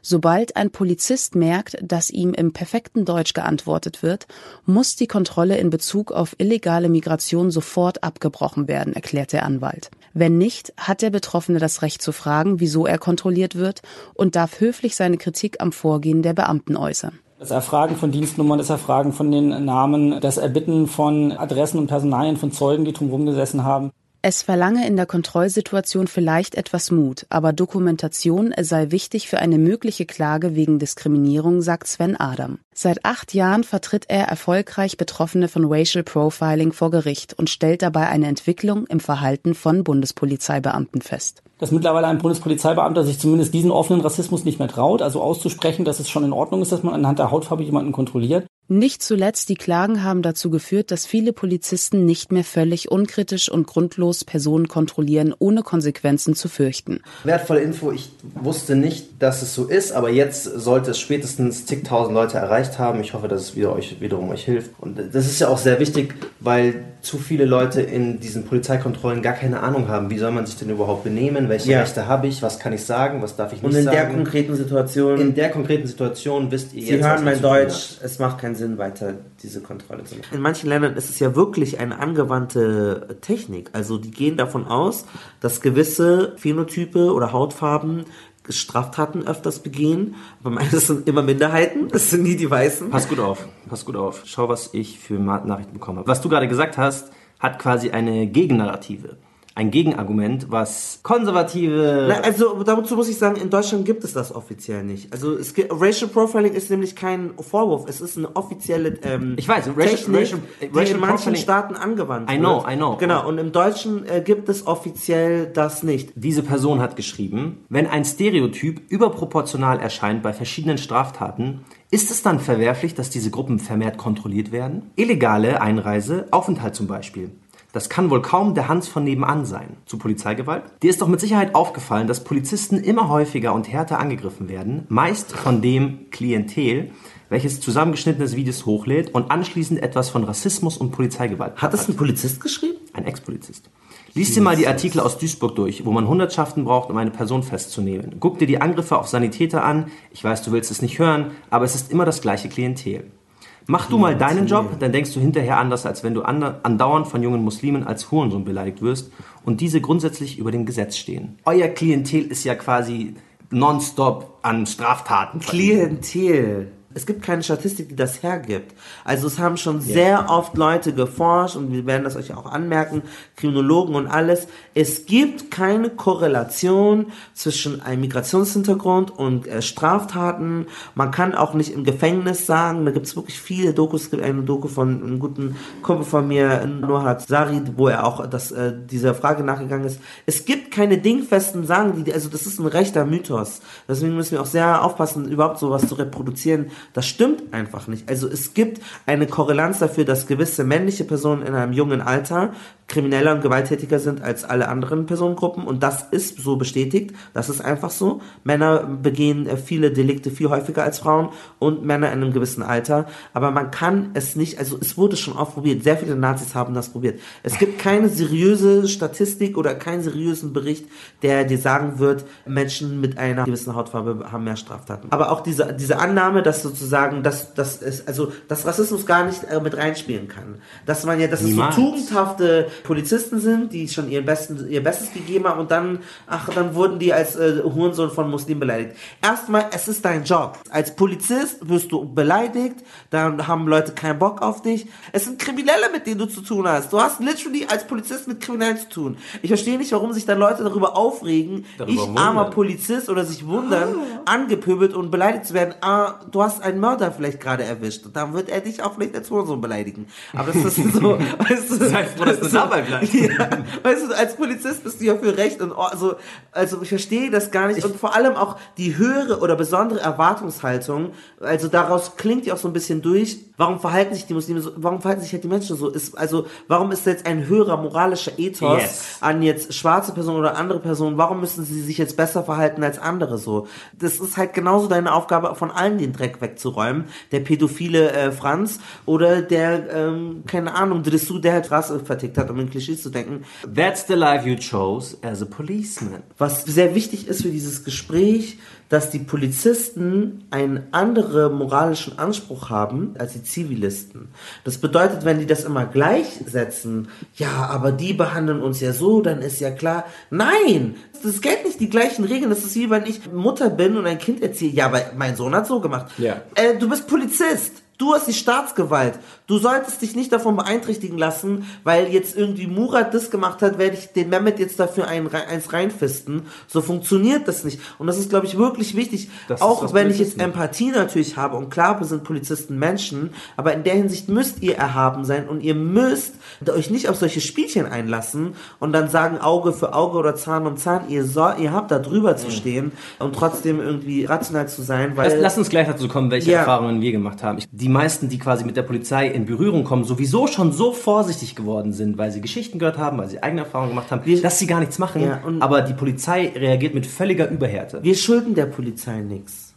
Sobald ein Polizist merkt, dass ihm im perfekten Deutsch geantwortet wird, muss die Kontrolle in Bezug auf illegale Migration sofort abgebrochen werden, erklärt der Anwalt. Wenn nicht, hat der Betroffene das Recht zu fragen, wieso er kontrolliert wird und darf höflich seine Kritik am Vorgehen der Beamten äußern. Das Erfragen von Dienstnummern, das Erfragen von den Namen, das Erbitten von Adressen und Personalien von Zeugen, die drumherum gesessen haben. Es verlange in der Kontrollsituation vielleicht etwas Mut, aber Dokumentation sei wichtig für eine mögliche Klage wegen Diskriminierung, sagt Sven Adam. Seit acht Jahren vertritt er erfolgreich Betroffene von Racial Profiling vor Gericht und stellt dabei eine Entwicklung im Verhalten von Bundespolizeibeamten fest. Dass mittlerweile ein Bundespolizeibeamter sich zumindest diesen offenen Rassismus nicht mehr traut, also auszusprechen, dass es schon in Ordnung ist, dass man anhand der Hautfarbe jemanden kontrolliert. Nicht zuletzt die Klagen haben dazu geführt, dass viele Polizisten nicht mehr völlig unkritisch und grundlos Personen kontrollieren, ohne Konsequenzen zu fürchten. Wertvolle Info, ich wusste nicht, dass es so ist, aber jetzt sollte es spätestens zigtausend Leute erreicht haben. Ich hoffe, dass es wieder euch, wiederum euch hilft. Und das ist ja auch sehr wichtig, weil zu viele Leute in diesen Polizeikontrollen gar keine Ahnung haben. Wie soll man sich denn überhaupt benehmen? Welche Ja. Rechte habe ich? Was kann ich sagen? Was darf ich nicht Und in sagen? der konkreten Situation. in der konkreten Situation wisst ihr Sie jetzt, was hören mein Deutsch, es macht keinen Sinn, weiter diese Kontrolle zu machen. In manchen Ländern ist es ja wirklich eine angewandte Technik. Also die gehen davon aus, dass gewisse Phänotype oder Hautfarben Straftaten öfters begehen. Aber meistens sind immer Minderheiten, es sind nie die Weißen. Pass gut auf, pass gut auf. Schau, was ich für Nachrichten bekommen habe. Was du gerade gesagt hast, hat quasi eine Gegennarrative. Ein Gegenargument, was konservative... Na, also dazu muss ich sagen, in Deutschland gibt es das offiziell nicht. Also es gibt, Racial Profiling ist nämlich kein Vorwurf, es ist eine offizielle ähm, Ich weiß, Racial- Technik, Racial- die Racial in manchen Profiling- Staaten angewandt I know, wird. I know. Genau, und im Deutschen äh, gibt es offiziell das nicht. Diese Person hat geschrieben, wenn ein Stereotyp überproportional erscheint bei verschiedenen Straftaten, ist es dann verwerflich, dass diese Gruppen vermehrt kontrolliert werden? Illegale Einreise, Aufenthalt zum Beispiel. Das kann wohl kaum der Hans von nebenan sein. Zu Polizeigewalt? Dir ist doch mit Sicherheit aufgefallen, dass Polizisten immer häufiger und härter angegriffen werden, meist von dem Klientel, welches zusammengeschnittenes Videos hochlädt und anschließend etwas von Rassismus und Polizeigewalt. Hat das ein Polizist geschrieben? Ein Ex-Polizist. Lies dir mal die Artikel aus Duisburg durch, wo man Hundertschaften braucht, um eine Person festzunehmen. Guck dir die Angriffe auf Sanitäter an. Ich weiß, du willst es nicht hören, aber es ist immer das gleiche Klientel. Mach du mal deinen Job, dann denkst du hinterher anders, als wenn du andauernd von jungen Muslimen als Hurensohn beleidigt wirst und diese grundsätzlich über dem Gesetz stehen. Euer Klientel ist ja quasi nonstop an Straftaten. Klientel. Es gibt keine Statistik, die das hergibt. Also es haben schon sehr oft Leute geforscht und wir werden das euch auch anmerken, Kriminologen und alles. Es gibt keine Korrelation zwischen einem Migrationshintergrund und äh, Straftaten. Man kann auch nicht im Gefängnis sagen, da gibt es wirklich viele Dokus. Es gibt eine Doku von einem guten Kumpel von mir, Nohat Sari, wo er auch das, äh, dieser Frage nachgegangen ist. Es gibt keine dingfesten Sagen, die, also das ist ein rechter Mythos. Deswegen müssen wir auch sehr aufpassen, überhaupt sowas zu reproduzieren. Das stimmt einfach nicht. Also es gibt eine Korrelanz dafür, dass gewisse männliche Personen in einem jungen Alter krimineller und gewalttätiger sind als alle anderen Personengruppen und das ist so bestätigt. Das ist einfach so. Männer begehen äh, viele Delikte viel häufiger als Frauen und Männer in einem gewissen Alter. Aber man kann es nicht, also es wurde schon oft probiert. Sehr viele Nazis haben das probiert. Es gibt keine seriöse Statistik oder keinen seriösen Bericht, der dir sagen wird, Menschen mit einer gewissen Hautfarbe haben mehr Straftaten. Aber auch diese, diese Annahme, dass sozusagen, dass, dass es, also, dass Rassismus gar nicht äh, mit reinspielen kann. Dass man ja, dass Niemals. es so tugendhafte Polizisten sind, die schon ihren besten, ihr Bestes gegeben haben und dann, ach, dann wurden die als äh, Hurensohn von Muslimen beleidigt. Erstmal, es ist dein Job. Als Polizist wirst du beleidigt, dann haben Leute keinen Bock auf dich. Es sind Kriminelle, mit denen du zu tun hast. Du hast literally als Polizist mit Kriminellen zu tun. Ich verstehe nicht, warum sich dann Leute darüber aufregen, Darüber ich wundern. armer Polizist oder sich wundern, angepöbelt und beleidigt zu werden. Ah, du hast einen Mörder vielleicht gerade erwischt. Und dann wird er dich auch vielleicht als Hurensohn beleidigen. Aber das ist so, weißt du, Sei froh, dass du dabei bleibst. Ja, weißt du, als Polizist bist du ja für Recht und also, also ich verstehe das gar nicht. und vor allem auch die höhere oder besondere Erwartungshaltung, also daraus klingt ja auch so ein bisschen durch, warum verhalten sich die Muslime so, warum verhalten sich halt die Menschen so? Ist, also, warum ist jetzt ein höherer moralischer Ethos Yes. an jetzt schwarze Personen oder andere Personen, warum müssen sie sich jetzt besser verhalten als andere so? Das ist halt genauso deine Aufgabe, von allen den Dreck wegzuräumen. Der pädophile äh, Franz oder der, ähm, keine Ahnung, Dressou, der halt Rasse vertickt hat um in Klischees zu denken. That's the life you chose as a policeman. Was sehr wichtig ist für dieses Gespräch, dass die Polizisten einen anderen moralischen Anspruch haben als die Zivilisten. Das bedeutet, wenn die das immer gleichsetzen, ja, aber die behandeln uns ja so, dann ist ja klar, nein, das gilt nicht die gleichen Regeln. Das ist wie wenn ich Mutter bin und ein Kind erziehe, ja, aber mein Sohn hat so gemacht. Ja. Äh, du bist Polizist. Du hast die Staatsgewalt. Du solltest dich nicht davon beeinträchtigen lassen, weil jetzt irgendwie Murat das gemacht hat, werde ich den Mehmet jetzt dafür ein, eins reinfisten. So funktioniert das nicht. Und das ist, glaube ich, wirklich wichtig. Das auch wenn ich jetzt Polizisten- Empathie natürlich habe und klar, wir sind Polizisten Menschen, aber in der Hinsicht müsst ihr erhaben sein und ihr müsst euch nicht auf solche Spielchen einlassen und dann sagen Auge für Auge oder Zahn um Zahn. Ihr, soll, ihr habt da drüber zu stehen und trotzdem irgendwie rational zu sein, weil Lass, lass uns gleich dazu kommen, welche Ja. Erfahrungen wir gemacht haben. Ich, die meisten, die quasi mit der Polizei in Berührung kommen, sowieso schon so vorsichtig geworden sind, weil sie Geschichten gehört haben, weil sie eigene Erfahrungen gemacht haben, dass sie gar nichts machen. Ja, aber die Polizei reagiert mit völliger Überhärte. Wir schulden der Polizei nichts.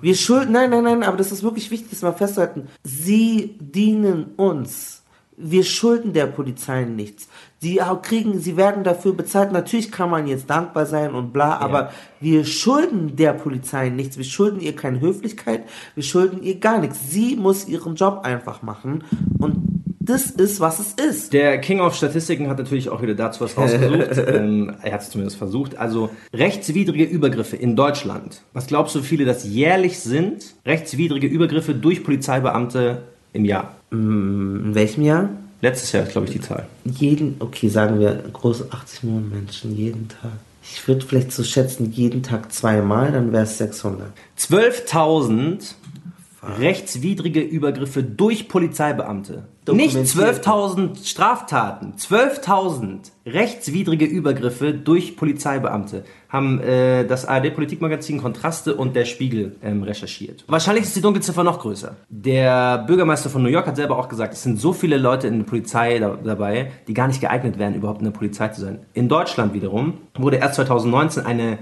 Wir schulden, nein, nein, nein, aber das ist wirklich wichtig, das mal festzuhalten. Sie dienen uns. Wir schulden der Polizei nichts. Sie auch kriegen, sie werden dafür bezahlt. Natürlich kann man jetzt dankbar sein und bla, aber wir schulden der Polizei nichts. Wir schulden ihr keine Höflichkeit. Wir schulden ihr gar nichts. Sie muss ihren Job einfach machen und das ist, was es ist. Der King of Statistiken hat natürlich auch wieder dazu was rausgesucht. ähm, er hat es zumindest versucht. Also rechtswidrige Übergriffe in Deutschland. Was glaubst du, viele das jährlich sind? Rechtswidrige Übergriffe durch Polizeibeamte im Jahr. In welchem Jahr? Letztes Jahr ist, glaube ich, die Zahl. Jeden, okay, sagen wir große 80 Millionen Menschen jeden Tag. Ich würde vielleicht so schätzen, jeden Tag zweimal, dann wäre es 600. 12.000 rechtswidrige Übergriffe durch Polizeibeamte. Nicht Dokumentiert. 12.000 Straftaten, 12.000 rechtswidrige Übergriffe durch Polizeibeamte haben äh, das ARD-Politikmagazin Kontraste und der Spiegel ähm, recherchiert. Wahrscheinlich ist die Dunkelziffer noch größer. Der Bürgermeister von New York hat selber auch gesagt, es sind so viele Leute in der Polizei da, dabei, die gar nicht geeignet wären, überhaupt in der Polizei zu sein. In Deutschland wiederum wurde erst 2019 eine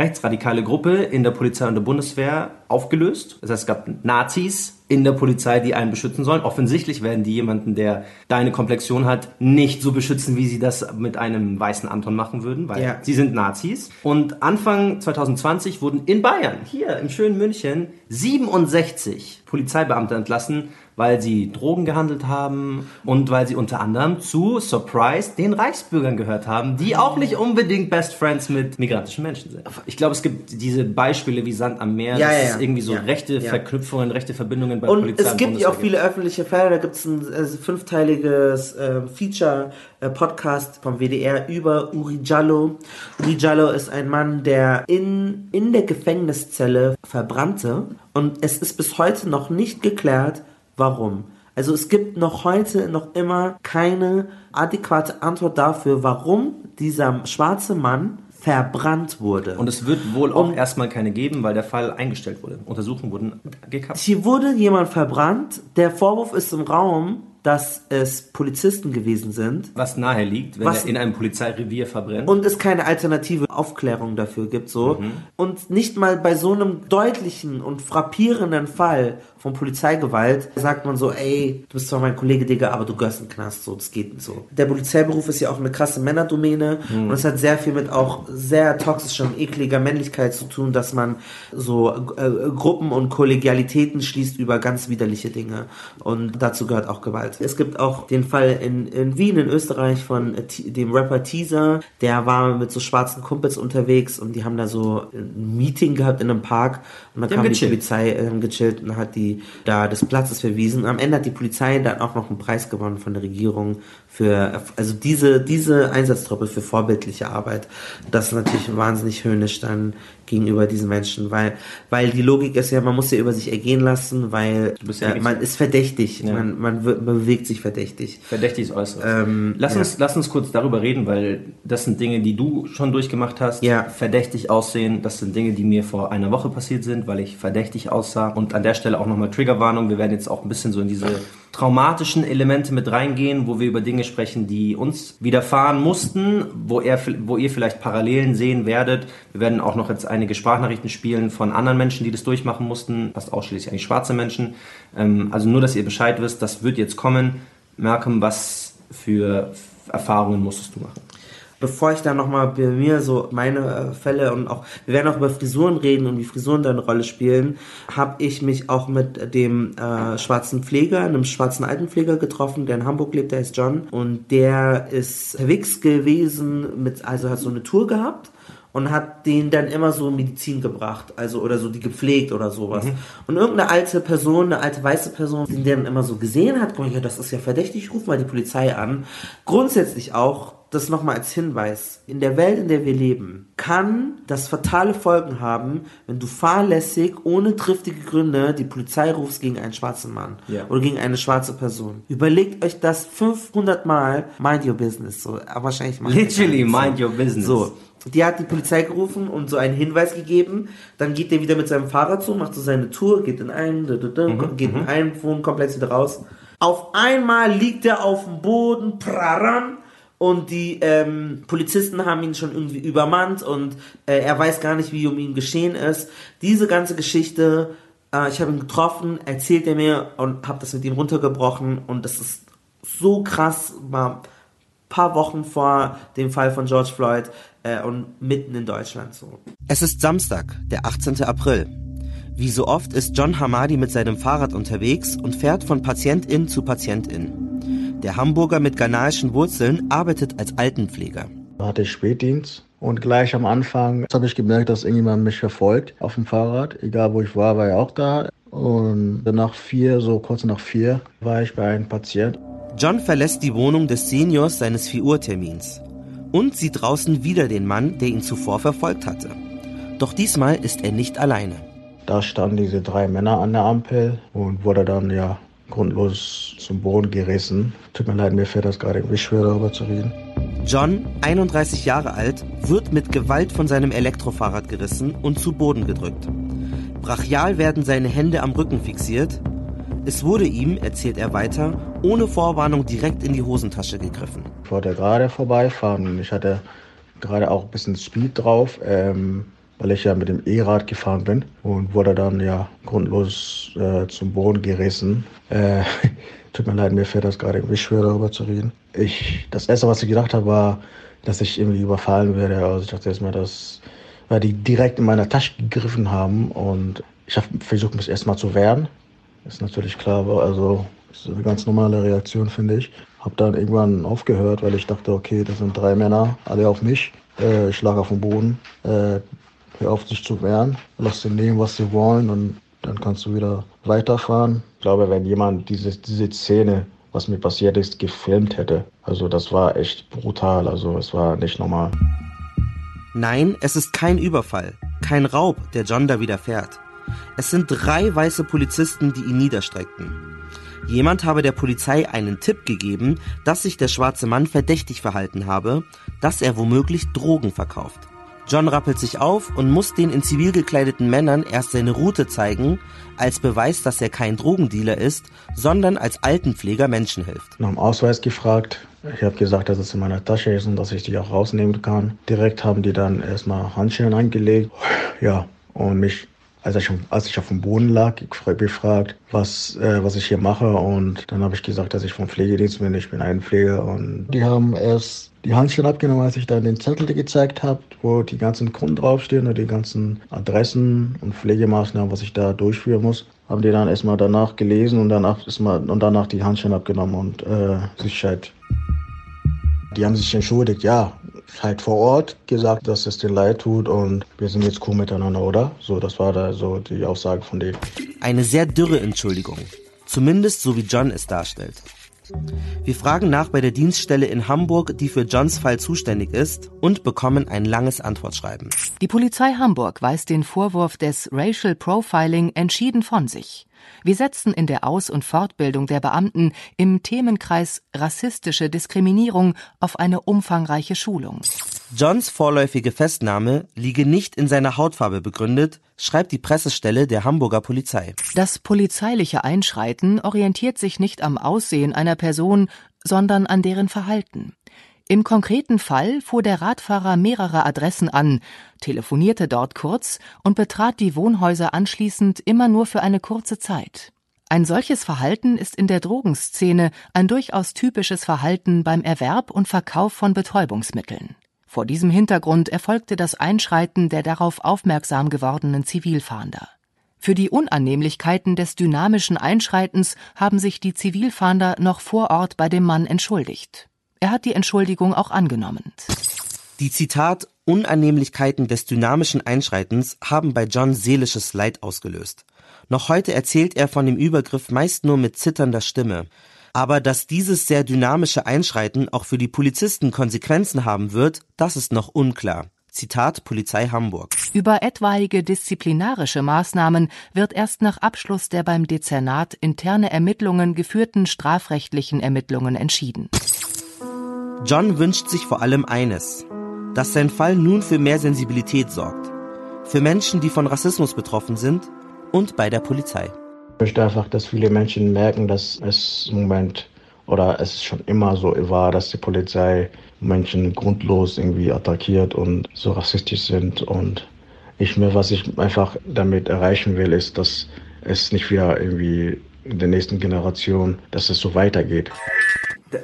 rechtsradikale Gruppe in der Polizei und der Bundeswehr aufgelöst. Das heißt, es gab Nazis in der Polizei, die einen beschützen sollen. Offensichtlich werden die jemanden, der deine Komplexion hat, nicht so beschützen, wie sie das mit einem weißen Anton machen würden, weil Ja. sie sind Nazis. Und Anfang 2020 wurden in Bayern, hier im schönen München, 67 Polizeibeamte entlassen, weil sie Drogen gehandelt haben und weil sie unter anderem zu Surprise den Reichsbürgern gehört haben, die auch nicht unbedingt Best Friends mit migrantischen Menschen sind. Ich glaube, es gibt diese Beispiele wie Sand am Meer, Ja, dass ja, es ja. irgendwie so Ja, rechte. Verknüpfungen, rechte Verbindungen bei Und Polizei es gibt ja auch viele öffentliche Fälle, da gibt es ein äh, fünfteiliges äh, Feature-Podcast vom WDR über Uri Jallo. Uri Jallo ist ein Mann, der in, in der Gefängniszelle verbrannte und es ist bis heute noch nicht geklärt, warum. Also es gibt noch heute noch immer keine adäquate Antwort dafür, warum dieser schwarze Mann verbrannt wurde. Und es wird wohl auch erstmal keine geben, weil der Fall eingestellt wurde. Untersuchungen wurden gekappt. Hier wurde jemand verbrannt. Der Vorwurf ist im Raum, dass es Polizisten gewesen sind. Was nahe liegt, wenn Was- er in einem Polizeirevier verbrennt. Und es keine alternative Aufklärung dafür gibt, so. Mhm. Und nicht mal bei so einem deutlichen und frappierenden Fall von Polizeigewalt sagt man so, ey, du bist zwar mein Kollege, Digga, aber du gehörst in den Knast, so, das geht nicht so. Der Polizeiberuf ist ja auch eine krasse Männerdomäne Mhm. und es hat sehr viel mit auch sehr toxischer und ekliger Männlichkeit zu tun, dass man so äh, Gruppen und Kollegialitäten schließt über ganz widerliche Dinge. Und dazu gehört auch Gewalt. Es gibt auch den Fall in, in Wien, in Österreich, von äh, dem Rapper Teaser. Der war mit so schwarzen Kumpels unterwegs und die haben da so ein Meeting gehabt in einem Park. Und dann Die kam die. Polizei äh, gechillt und hat die da des Platzes verwiesen. Am Ende hat die Polizei dann auch noch einen Preis gewonnen von der Regierung für, also diese, diese Einsatztruppe für vorbildliche Arbeit. Das ist natürlich wahnsinnig höhnisch dann gegenüber diesen Menschen, weil, weil die Logik ist ja, man muss ja über sich ergehen lassen, weil ja, ja man ist verdächtig, Ja. man, man, man bewegt sich verdächtig. Verdächtiges Äußeres. Ähm, lass, ja. uns, lass uns kurz darüber reden, weil das sind Dinge, die du schon durchgemacht hast. Ja. Verdächtig aussehen, das sind Dinge, die mir vor einer Woche passiert sind, weil ich verdächtig aussah. Und an der Stelle auch nochmal Triggerwarnung. Wir werden jetzt auch ein bisschen so in diese traumatischen Elemente mit reingehen, wo wir über Dinge sprechen, die uns widerfahren mussten, wo, er, wo ihr vielleicht Parallelen sehen werdet. Wir werden auch noch jetzt einige Sprachnachrichten spielen von anderen Menschen, die das durchmachen mussten, fast ausschließlich eigentlich schwarze Menschen. Ähm, also nur, dass ihr Bescheid wisst, das wird jetzt kommen. Malcolm, was für Erfahrungen musstest du machen? Bevor ich dann nochmal bei mir so meine äh, Fälle und auch, wir werden auch über Frisuren reden und wie Frisuren da eine Rolle spielen, habe ich mich auch mit dem äh, schwarzen Pfleger, einem schwarzen Altenpfleger getroffen, der in Hamburg lebt, der ist John und der ist unterwegs gewesen, mit, also hat so eine Tour gehabt und hat denen dann immer so Medizin gebracht, also oder so die gepflegt oder sowas. Mhm. Und irgendeine alte Person, eine alte weiße Person, die den dann immer so gesehen hat, guck mal, das ist ja verdächtig, ruf mal die Polizei an. Grundsätzlich auch das nochmal als Hinweis. In der Welt, in der wir leben, kann das fatale Folgen haben, wenn du fahrlässig, ohne triftige Gründe, die Polizei rufst gegen einen schwarzen Mann ja. oder gegen eine schwarze Person. Überlegt euch das 500 Mal, mind your business. So, aber wahrscheinlich Literally, mind so. your business. So. Die hat die Polizei gerufen und so einen Hinweis gegeben. Dann geht der wieder mit seinem Fahrrad zu, macht so seine Tour, geht in einen, mhm, geht in mhm. einen Wohnkomplex wieder raus. Auf einmal liegt er auf dem Boden, praran, und die ähm, Polizisten haben ihn schon irgendwie übermannt und äh, er weiß gar nicht, wie um ihn geschehen ist. Diese ganze Geschichte, äh, ich habe ihn getroffen, erzählt er mir und habe das mit ihm runtergebrochen und das ist so krass, war ein paar Wochen vor dem Fall von George Floyd äh, und mitten in Deutschland so. Es ist Samstag, der 18. April. Wie so oft ist John Hamadi mit seinem Fahrrad unterwegs und fährt von Patientin zu Patientin. Der Hamburger mit ghanaischen Wurzeln arbeitet als Altenpfleger. Da hatte ich Spätdienst und gleich am Anfang habe ich gemerkt, dass irgendjemand mich verfolgt auf dem Fahrrad. Egal wo ich war, war er auch da. Und nach vier, so kurz nach vier, war ich bei einem Patient. John verlässt die Wohnung des Seniors seines 4 Uhr Termins und sieht draußen wieder den Mann, der ihn zuvor verfolgt hatte. Doch diesmal ist er nicht alleine. Da standen diese drei Männer an der Ampel und wurde dann ja grundlos zum Boden gerissen. Tut mir leid, mir fällt das gerade irgendwie schwer darüber zu reden. John, 31 Jahre alt, wird mit Gewalt von seinem Elektrofahrrad gerissen und zu Boden gedrückt. Brachial werden seine Hände am Rücken fixiert. Es wurde ihm, erzählt er weiter, ohne Vorwarnung direkt in die Hosentasche gegriffen. Ich wollte gerade vorbeifahren und ich hatte gerade auch ein bisschen Speed drauf. Ähm, weil ich ja mit dem E-Rad gefahren bin und wurde dann ja grundlos äh, zum Boden gerissen. Äh, tut mir leid, mir fällt das gerade irgendwie schwer darüber zu reden. Ich, das erste, was ich gedacht habe, war, dass ich irgendwie überfallen werde. Also ich dachte erstmal, dass weil die direkt in meiner Tasche gegriffen haben und ich habe versucht, mich erstmal zu wehren. Ist natürlich klar, also ist eine ganz normale Reaktion, finde ich. Habe dann irgendwann aufgehört, weil ich dachte, okay, das sind drei Männer, alle auf mich. Äh, ich lag auf dem Boden. Äh, hör auf sich zu wehren, lass sie nehmen, was sie wollen und dann kannst du wieder weiterfahren. Ich glaube, wenn jemand diese, diese Szene, was mir passiert ist, gefilmt hätte, also das war echt brutal, also es war nicht normal. Nein, es ist kein Überfall, kein Raub, der John da widerfährt. Es sind drei weiße Polizisten, die ihn niederstreckten. Jemand habe der Polizei einen Tipp gegeben, dass sich der schwarze Mann verdächtig verhalten habe, dass er womöglich Drogen verkauft. John rappelt sich auf und muss den in Zivil gekleideten Männern erst seine Route zeigen, als Beweis, dass er kein Drogendealer ist, sondern als Altenpfleger Menschen hilft. Nach dem Ausweis gefragt. Ich habe gesagt, dass es in meiner Tasche ist und dass ich die auch rausnehmen kann. Direkt haben die dann erstmal Handschellen angelegt. Ja, und mich als ich, als ich auf dem Boden lag, gefragt, was, äh, was ich hier mache. Und dann habe ich gesagt, dass ich vom Pflegedienst bin. Ich bin ein Pfleger. Und die haben erst die Handschellen abgenommen, als ich dann den Zettel gezeigt habe, wo die ganzen Kunden draufstehen und die ganzen Adressen und Pflegemaßnahmen, was ich da durchführen muss. Haben die dann erstmal danach gelesen und danach, erstmal, und danach die Handschellen abgenommen und äh, Sicherheit. Die haben sich entschuldigt, ja, halt vor Ort gesagt, dass es denen leid tut und wir sind jetzt cool miteinander, oder? So, das war da so die Aussage von denen. Eine sehr dürre Entschuldigung. Zumindest so wie John es darstellt. Wir fragen nach bei der Dienststelle in Hamburg, die für Johns Fall zuständig ist, und bekommen ein langes Antwortschreiben. Die Polizei Hamburg weist den Vorwurf des Racial Profiling entschieden von sich. Wir setzen in der Aus- und Fortbildung der Beamten im Themenkreis rassistische Diskriminierung auf eine umfangreiche Schulung. Johns vorläufige Festnahme liege nicht in seiner Hautfarbe begründet, schreibt die Pressestelle der Hamburger Polizei. Das polizeiliche Einschreiten orientiert sich nicht am Aussehen einer Person, sondern an deren Verhalten. Im konkreten Fall fuhr der Radfahrer mehrere Adressen an, telefonierte dort kurz und betrat die Wohnhäuser anschließend immer nur für eine kurze Zeit. Ein solches Verhalten ist in der Drogenszene ein durchaus typisches Verhalten beim Erwerb und Verkauf von Betäubungsmitteln. Vor diesem Hintergrund erfolgte das Einschreiten der darauf aufmerksam gewordenen Zivilfahnder. Für die Unannehmlichkeiten des dynamischen Einschreitens haben sich die Zivilfahnder noch vor Ort bei dem Mann entschuldigt. Er hat die Entschuldigung auch angenommen. Die Zitat Unannehmlichkeiten des dynamischen Einschreitens haben bei John seelisches Leid ausgelöst. Noch heute erzählt er von dem Übergriff meist nur mit zitternder Stimme. Aber dass dieses sehr dynamische Einschreiten auch für die Polizisten Konsequenzen haben wird, das ist noch unklar. Zitat Polizei Hamburg. Über etwaige disziplinarische Maßnahmen wird erst nach Abschluss der beim Dezernat interne Ermittlungen geführten strafrechtlichen Ermittlungen entschieden. John wünscht sich vor allem eines, dass sein Fall nun für mehr Sensibilität sorgt. Für Menschen, die von Rassismus betroffen sind und bei der Polizei. Ich möchte einfach, dass viele Menschen merken, dass es im Moment oder es schon immer so war, dass die Polizei Menschen grundlos irgendwie attackiert und so rassistisch sind. Und ich mir, was ich einfach damit erreichen will, ist, dass es nicht wieder irgendwie in der nächsten Generation, dass es so weitergeht.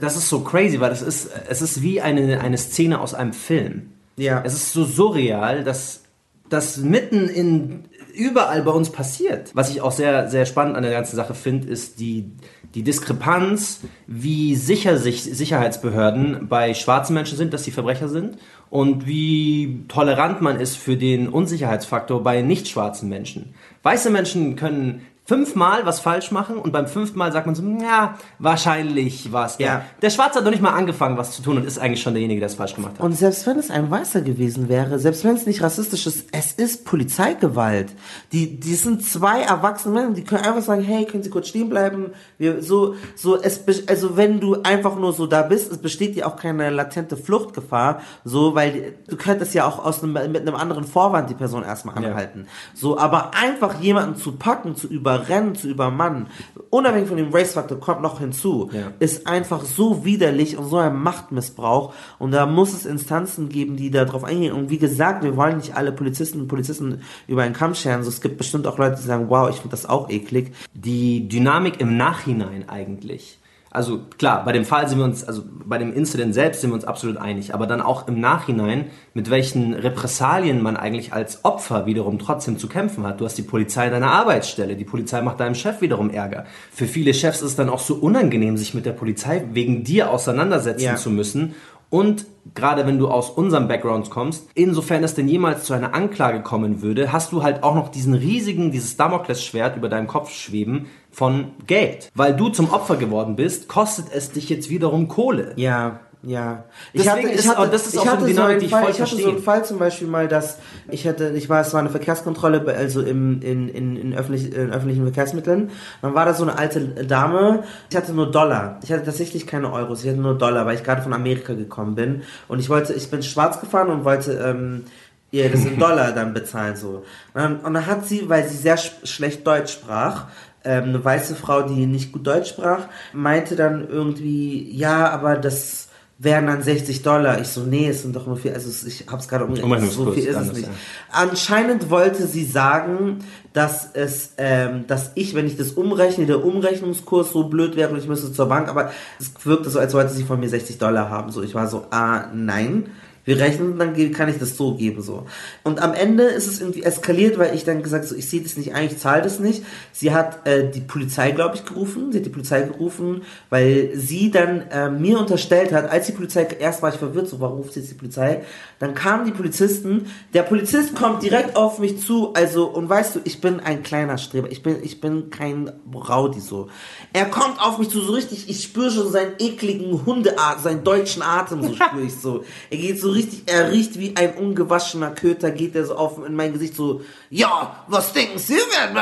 Das ist so crazy, weil das ist, es ist wie eine, eine Szene aus einem Film. Ja. Es ist so surreal, dass das mitten in überall bei uns passiert. Was ich auch sehr, sehr spannend an der ganzen Sache finde, ist die, die Diskrepanz, wie sicher sich Sicherheitsbehörden bei schwarzen Menschen sind, dass sie Verbrecher sind und wie tolerant man ist für den Unsicherheitsfaktor bei nicht schwarzen Menschen. Weiße Menschen können fünfmal was falsch machen und beim fünften Mal sagt man so, ja, wahrscheinlich was. Ja. Der Schwarze hat noch nicht mal angefangen, was zu tun und ist eigentlich schon derjenige, der es falsch gemacht hat. Und selbst wenn es ein Weißer gewesen wäre, selbst wenn es nicht rassistisch ist, es ist Polizeigewalt. Die, die sind zwei erwachsene Männer, die können einfach sagen, hey, können Sie kurz stehen bleiben? Wir, so, so, es, also wenn du einfach nur so da bist, es besteht ja auch keine latente Fluchtgefahr, so, weil du könntest ja auch aus einem, mit einem anderen Vorwand die Person erstmal anhalten. Ja. So, aber einfach jemanden zu packen, zu über überrennen, zu übermannen, unabhängig von dem Race-Faktor kommt noch hinzu, ja. ist einfach so widerlich und so ein Machtmissbrauch. Und da muss es Instanzen geben, die darauf eingehen. Und wie gesagt, wir wollen nicht alle Polizisten und Polizisten über einen Kamm scheren. So, es gibt bestimmt auch Leute, die sagen, wow, ich finde das auch eklig. Die Dynamik im Nachhinein eigentlich also klar, bei dem Fall sind wir uns, also bei dem Incident selbst sind wir uns absolut einig, aber dann auch im Nachhinein, mit welchen Repressalien man eigentlich als Opfer wiederum trotzdem zu kämpfen hat. Du hast die Polizei in deiner Arbeitsstelle, die Polizei macht deinem Chef wiederum Ärger. Für viele Chefs ist es dann auch so unangenehm, sich mit der Polizei wegen dir auseinandersetzen ja. zu müssen und gerade wenn du aus unserem Background kommst, insofern es denn jemals zu einer Anklage kommen würde, hast du halt auch noch diesen riesigen, dieses Damoklesschwert über deinem Kopf schweben von Geld. Weil du zum Opfer geworden bist, kostet es dich jetzt wiederum Kohle. Ja. Ja, ich hatte, ich hatte, das ist auch hatte so, Dynamik, so die ich voll Ich hatte so einen Fall zum Beispiel mal, dass ich hatte, ich war, es war eine Verkehrskontrolle, also im, in, in, in, öffentlich, in öffentlichen Verkehrsmitteln. Dann war da so eine alte Dame. Ich hatte nur Dollar. Ich hatte tatsächlich keine Euros. Ich hatte nur Dollar, weil ich gerade von Amerika gekommen bin. Und ich wollte, ich bin schwarz gefahren und wollte, ähm, ihr das in Dollar dann bezahlen, so. Und dann hat sie, weil sie sehr sch schlecht Deutsch sprach, ähm, eine weiße Frau, die nicht gut Deutsch sprach, meinte dann irgendwie, ja, aber das, wären dann 60 Dollar. Ich so, nee, es sind doch nur vier, also ich hab's gerade umgerechnet, so viel ist es nicht. Ja. Anscheinend wollte sie sagen, dass es, ähm, dass ich, wenn ich das umrechne, der Umrechnungskurs so blöd wäre und ich müsste zur Bank, aber es wirkte so, als wollte sie von mir 60 Dollar haben. So, ich war so, ah, nein wir rechnen, dann kann ich das so geben, so. Und am Ende ist es irgendwie eskaliert, weil ich dann gesagt so, ich sehe das nicht ein, ich zahle das nicht. Sie hat äh, die Polizei, glaube ich, gerufen. Sie hat die Polizei gerufen, weil sie dann äh, mir unterstellt hat, als die Polizei, erst war ich verwirrt, so, warum ruft sie jetzt die Polizei? Dann kamen die Polizisten, der Polizist kommt direkt auf mich zu, also, und weißt du, ich bin ein kleiner Streber, ich bin, ich bin kein Raudi, so. Er kommt auf mich zu, so richtig, ich spüre schon seinen ekligen Hundeatem, seinen deutschen Atem, so spüre ich so. Er geht so richtig, er riecht wie ein ungewaschener Köter, geht er so auf in mein Gesicht so, ja, was denken Sie, wer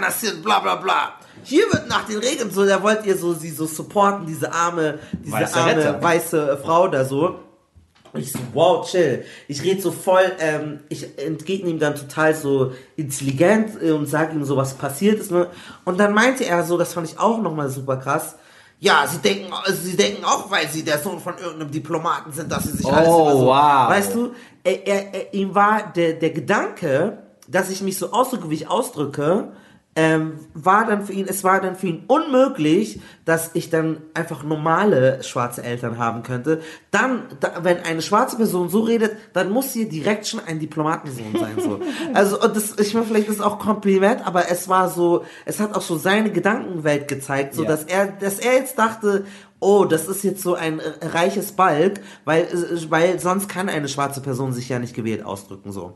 das sind, bla bla bla. Hier wird nach den Regeln so, da wollt ihr so sie so supporten, diese arme, diese weiße arme Retter. weiße Frau da so. Und ich so, wow, chill. Ich rede so voll, ähm, ich entgegne ihm dann total so intelligent äh, und sage ihm so, was passiert ist. Ne? Und dann meinte er so, das fand ich auch nochmal super krass, ja, sie denken, sie denken auch, weil sie der Sohn von irgendeinem Diplomaten sind, dass sie sich oh, alles immer so, wow. weißt du, er, er, er, ihm war der, der Gedanke, dass ich mich so ausdrücke, wie ich ausdrücke, ähm, war dann für ihn, es war dann für ihn unmöglich, dass ich dann einfach normale schwarze Eltern haben könnte. Dann, da, wenn eine schwarze Person so redet, dann muss sie direkt schon ein Diplomatensohn sein, so. Also, und das, ich meine, vielleicht ist auch Kompliment, aber es war so, es hat auch so seine Gedankenwelt gezeigt, so, Ja. dass er, dass er jetzt dachte, oh, das ist jetzt so ein äh, reiches Balk, weil, äh, weil sonst kann eine schwarze Person sich ja nicht gewählt ausdrücken, so.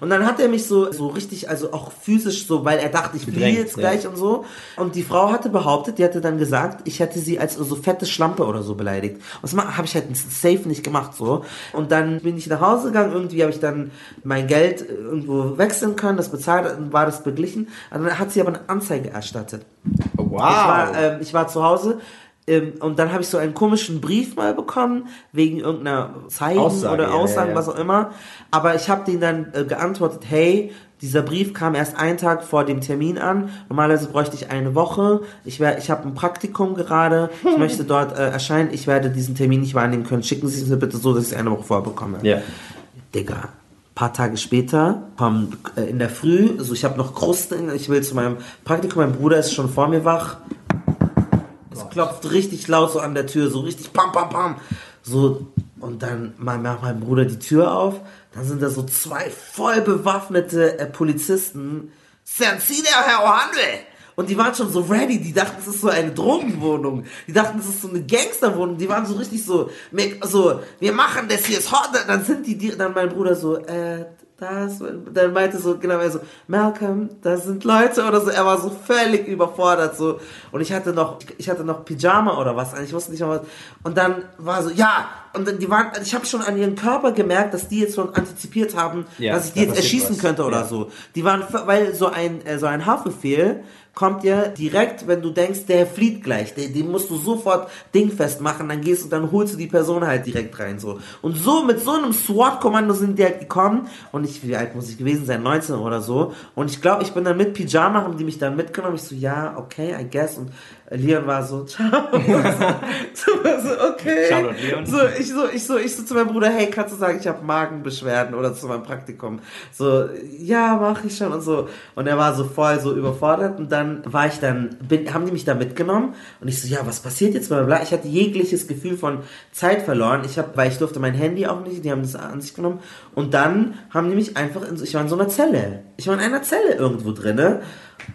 Und dann hat er mich so, so richtig, also auch physisch so, weil er dachte, ich Bedrängt, jetzt ja. gleich und so. Und die Frau hatte behauptet, die hatte dann gesagt, ich hätte sie als so fette Schlampe oder so beleidigt. Und das habe ich halt safe nicht gemacht, so. Und dann bin ich nach Hause gegangen, irgendwie habe ich dann mein Geld äh, irgendwo wechseln können, das bezahlt, dann war das beglichen. Und dann hat sie aber eine Anzeige erstattet. Wow. Ich war, ähm, ich war zu Hause und dann habe ich so einen komischen Brief mal bekommen, wegen irgendeiner Zeichen Aussage, oder Aussagen, ja, ja. was auch immer. Aber ich habe denen dann äh, geantwortet, hey, dieser Brief kam erst einen Tag vor dem Termin an. Normalerweise bräuchte ich eine Woche. Ich, wär, ich habe ein Praktikum gerade. Ich möchte dort äh, erscheinen. Ich werde diesen Termin nicht wahrnehmen können. Schicken Sie es mir bitte so, dass ich es eine Woche vorher bekomme. Ja. Digga. Paar Tage später, äh, in der Früh, also ich habe noch Krusten, ich will zu meinem Praktikum, mein Bruder ist schon vor mir wach. Es klopft richtig laut so an der Tür, so richtig pam, pam, pam. So, und dann macht mein Bruder die Tür auf, dann sind da so zwei voll bewaffnete äh, Polizisten. Der Herr Ohandel? Und die waren schon so ready, die dachten, es ist so eine Drogenwohnung. Die dachten, es ist so eine Gangsterwohnung. Die waren so richtig so, so, wir machen das hier ist hot. Dann sind die, die dann mein Bruder so, äh, das, dann meinte so, genau, er so, Malcolm, da sind Leute oder so. Er war so völlig überfordert, so. Und ich hatte noch, ich hatte noch Pyjama oder was, ich wusste nicht mal was. Und dann war so, ja, und dann die waren, ich habe schon an ihren Körper gemerkt, dass die jetzt schon antizipiert haben, Ja, dass ich die jetzt erschießen was. könnte oder Ja. so. Die waren, weil so ein, äh, so ein Haftbefehl kommt ja direkt, wenn du denkst, der flieht gleich, den, den musst du sofort dingfest machen, dann gehst du, dann holst du die Person halt direkt rein, so. Und so, mit so einem SWAT-Kommando sind die halt gekommen, und ich, wie alt muss ich gewesen sein, 19 oder so, und ich glaube, ich bin dann mit Pyjama, haben die mich dann mitgenommen, ich so, ja, okay, I guess, und Leon war so, ciao, so, so, okay. Shoutout, Leon. So, ich so, ich so, ich so zu meinem Bruder, hey, kannst du sagen, ich habe Magenbeschwerden oder zu meinem Praktikum? So, ja, mach ich schon und so. Und er war so voll so überfordert und dann war ich dann, bin, haben die mich da mitgenommen und ich so, ja, was passiert jetzt? Ich hatte jegliches Gefühl von Zeit verloren. Ich habe, weil ich durfte mein Handy auch nicht, die haben das an sich genommen und dann haben die mich einfach, in, ich war in so einer Zelle. Ich war in einer Zelle irgendwo drinne.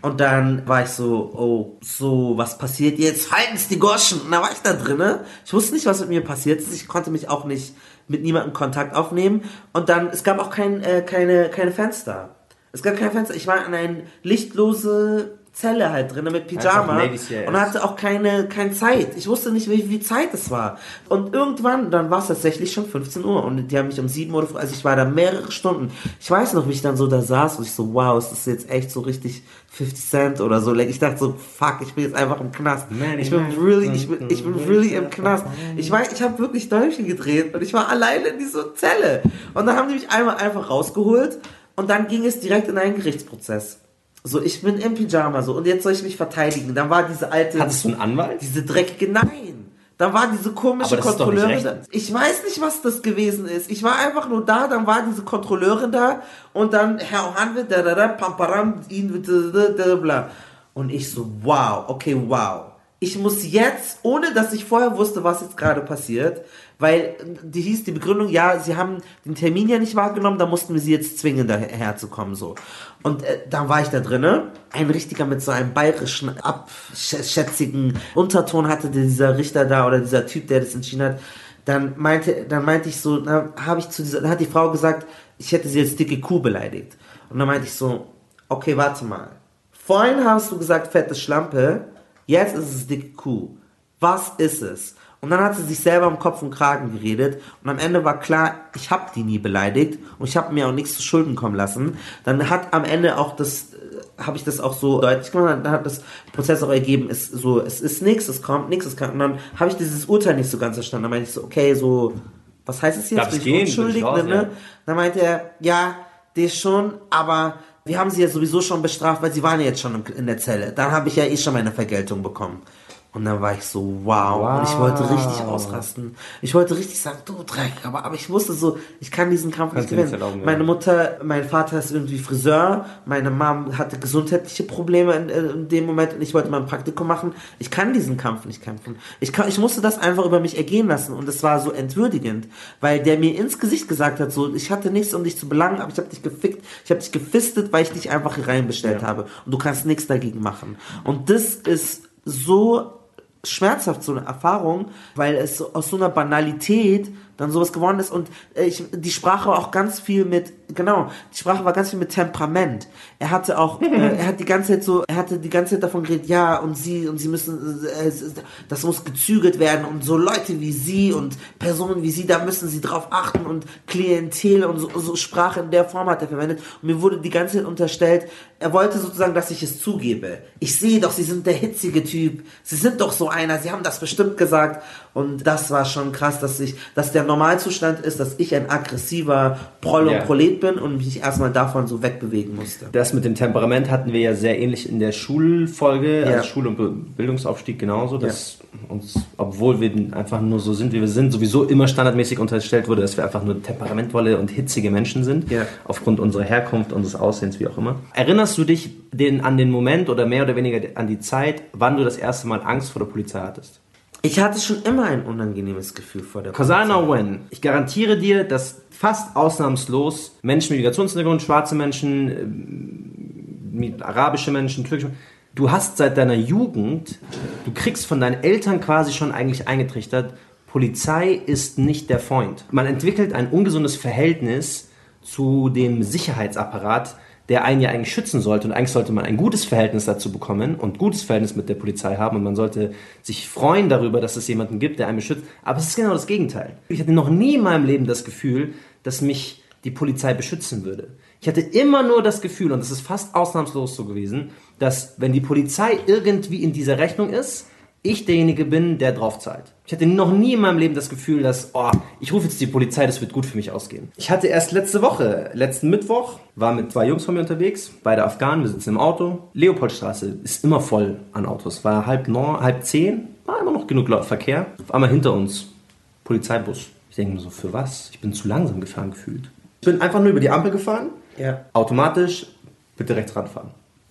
Und dann war ich so, oh, so, was passiert jetzt? Halten's die Goschen! Und dann war ich da drinne. Ich wusste nicht, was mit mir passiert ist. Ich konnte mich auch nicht mit niemandem Kontakt aufnehmen. Und dann, es gab auch kein, äh, keine, keine Fenster. Es gab kein Fenster. Ich war in eine lichtlose Zelle halt drinne mit Pyjama und hatte auch keine, keine Zeit. Ich wusste nicht, wie viel Zeit es war. Und irgendwann, dann war es tatsächlich schon 15 Uhr und die haben mich um 7 Uhr, also ich war da mehrere Stunden. Ich weiß noch, wie ich dann so da saß und ich so, wow, ist das jetzt echt so richtig 50 Cent oder so. Ich dachte so, fuck, ich bin jetzt einfach im Knast. Ich bin really, ich bin, ich bin really im Knast. Ich weiß, ich habe wirklich Däumchen gedreht und ich war alleine in dieser Zelle. Und dann haben die mich einmal einfach rausgeholt und dann ging es direkt in einen Gerichtsprozess. So, ich bin im Pyjama so und jetzt soll ich mich verteidigen. Dann war diese alte. Hattest du einen Anwalt? Diese dreckige, nein. Dann war diese komische Kontrolleurin da. Ich weiß nicht, was das gewesen ist. Ich war einfach nur da, dann war diese Kontrolleurin da und dann Herr Ohanwe, da da da, pamparam, ihn, da, da, da, bla. Und ich so, wow, okay, wow. Ich muss jetzt, ohne dass ich vorher wusste, was jetzt gerade passiert, weil die hieß die Begründung, ja, sie haben den Termin ja nicht wahrgenommen, da mussten wir sie jetzt zwingen, daherzukommen, so. Und äh, dann war ich da drinne, ein Richtiger mit so einem bayerischen, abschätzigen Unterton hatte dieser Richter da oder dieser Typ, der das entschieden hat. Dann meinte, dann meinte ich so, dann habe ich zu dieser, dann hat die Frau gesagt, ich hätte sie als dicke Kuh beleidigt. Und dann meinte ich so, okay, warte mal. Vorhin hast du gesagt, fette Schlampe, jetzt ist es dicke Kuh. Was ist es? Und dann hat sie sich selber im Kopf und Kragen geredet und am Ende war klar, ich habe die nie beleidigt und ich habe mir auch nichts zu Schulden kommen lassen. Dann hat am Ende auch das, äh, habe ich das auch so deutlich gemacht, dann hat das Prozess auch ergeben, ist so, es ist nichts, es kommt nichts, es kommt, und dann habe ich dieses Urteil nicht so ganz verstanden. Dann meinte ich so, okay, so, was heißt es jetzt? Darf ich Bin gehen? unschuldig, Bin ich raus, ne? ja. Dann meinte er, ja, das schon, aber wir haben sie ja sowieso schon bestraft, weil sie waren ja jetzt schon in der Zelle. Dann habe ich ja eh schon meine Vergeltung bekommen. Und dann war ich so, wow. Wow. Und ich wollte richtig ausrasten. Ich wollte richtig sagen, du Dreck. Aber, aber ich wusste so, ich kann diesen Kampf Kannst nicht gewinnen. erlauben, ja. meine Mutter, mein Vater ist irgendwie Friseur. Meine Mom hatte gesundheitliche Probleme in, äh, in dem Moment. Und ich wollte mal ein Praktikum machen. Ich kann diesen Kampf nicht kämpfen. Ich, kann, ich musste das einfach über mich ergehen lassen. Und es war so entwürdigend. Weil der mir ins Gesicht gesagt hat, so, ich hatte nichts, um dich zu belangen, aber ich habe dich gefickt. Ich habe dich gefistet, weil ich dich einfach hier reinbestellt habe. Und du kannst nichts dagegen machen. Und das ist so schmerzhaft, so eine Erfahrung, weil es aus so einer Banalität dann sowas geworden ist. Und äh, ich, die Sprache auch ganz viel mit, genau, die Sprache war ganz viel mit Temperament. Er hatte auch, äh, er hat die ganze Zeit so, er hatte die ganze Zeit davon geredet, ja, und sie, und sie müssen, äh, das muss gezügelt werden und so Leute wie sie und Personen wie sie, da müssen sie drauf achten und Klientel und so, so Sprache in der Form hat er verwendet und mir wurde die ganze Zeit unterstellt, er wollte sozusagen, dass ich es zugebe. Ich sehe doch, sie sind der hitzige Typ, sie sind doch so einer, sie haben das bestimmt gesagt und das war schon krass, dass ich, dass der Normalzustand ist, dass ich ein aggressiver Proll und Ja. Prolet bin und mich erstmal davon so wegbewegen musste. Das mit dem Temperament hatten wir ja sehr ähnlich in der Schulfolge, Ja. also Schul- und Bildungsaufstieg genauso, dass uns, obwohl wir einfach nur so sind, wie wir sind, sowieso immer standardmäßig unterstellt wurde, dass wir einfach nur temperamentvolle und hitzige Menschen sind, aufgrund unserer Herkunft, unseres Aussehens, wie auch immer. Erinnerst du dich den, an den Moment oder mehr oder weniger an die Zeit, wann du das erste Mal Angst vor der Polizei hattest? Ich hatte schon immer ein unangenehmes Gefühl vor der Cause I know when. Ich garantiere dir, dass fast ausnahmslos Menschen mit Migrationshintergrund, schwarze Menschen, mit arabische Menschen, türkische Menschen, du hast seit deiner Jugend, du kriegst von deinen Eltern quasi schon eigentlich eingetrichtert, Polizei ist nicht der Freund. Man entwickelt ein ungesundes Verhältnis zu dem Sicherheitsapparat, der einen ja eigentlich schützen sollte. Und eigentlich sollte man ein gutes Verhältnis dazu bekommen und gutes Verhältnis mit der Polizei haben. Und man sollte sich freuen darüber, dass es jemanden gibt, der einen beschützt. Aber es ist genau das Gegenteil. Ich hatte noch nie in meinem Leben das Gefühl, dass mich die Polizei beschützen würde. Ich hatte immer nur das Gefühl, und das ist fast ausnahmslos so gewesen, dass wenn die Polizei irgendwie in dieser Rechnung ist, ich derjenige bin, der drauf zahlt. Ich hatte noch nie in meinem Leben das Gefühl, dass, oh, ich rufe jetzt die Polizei, das wird gut für mich ausgehen. Ich hatte erst letzte Woche, letzten Mittwoch, war mit zwei Jungs von mir unterwegs, beide Afghanen, wir sitzen im Auto. Leopoldstraße ist immer voll an Autos. War halb neun, halb zehn, war immer noch genug Verkehr. Auf einmal hinter uns, Polizeibus. Ich denke mir so, für was? Ich bin zu langsam gefahren gefühlt. Ich bin einfach nur über die Ampel gefahren, Ja. automatisch, bitte rechts ranfahren.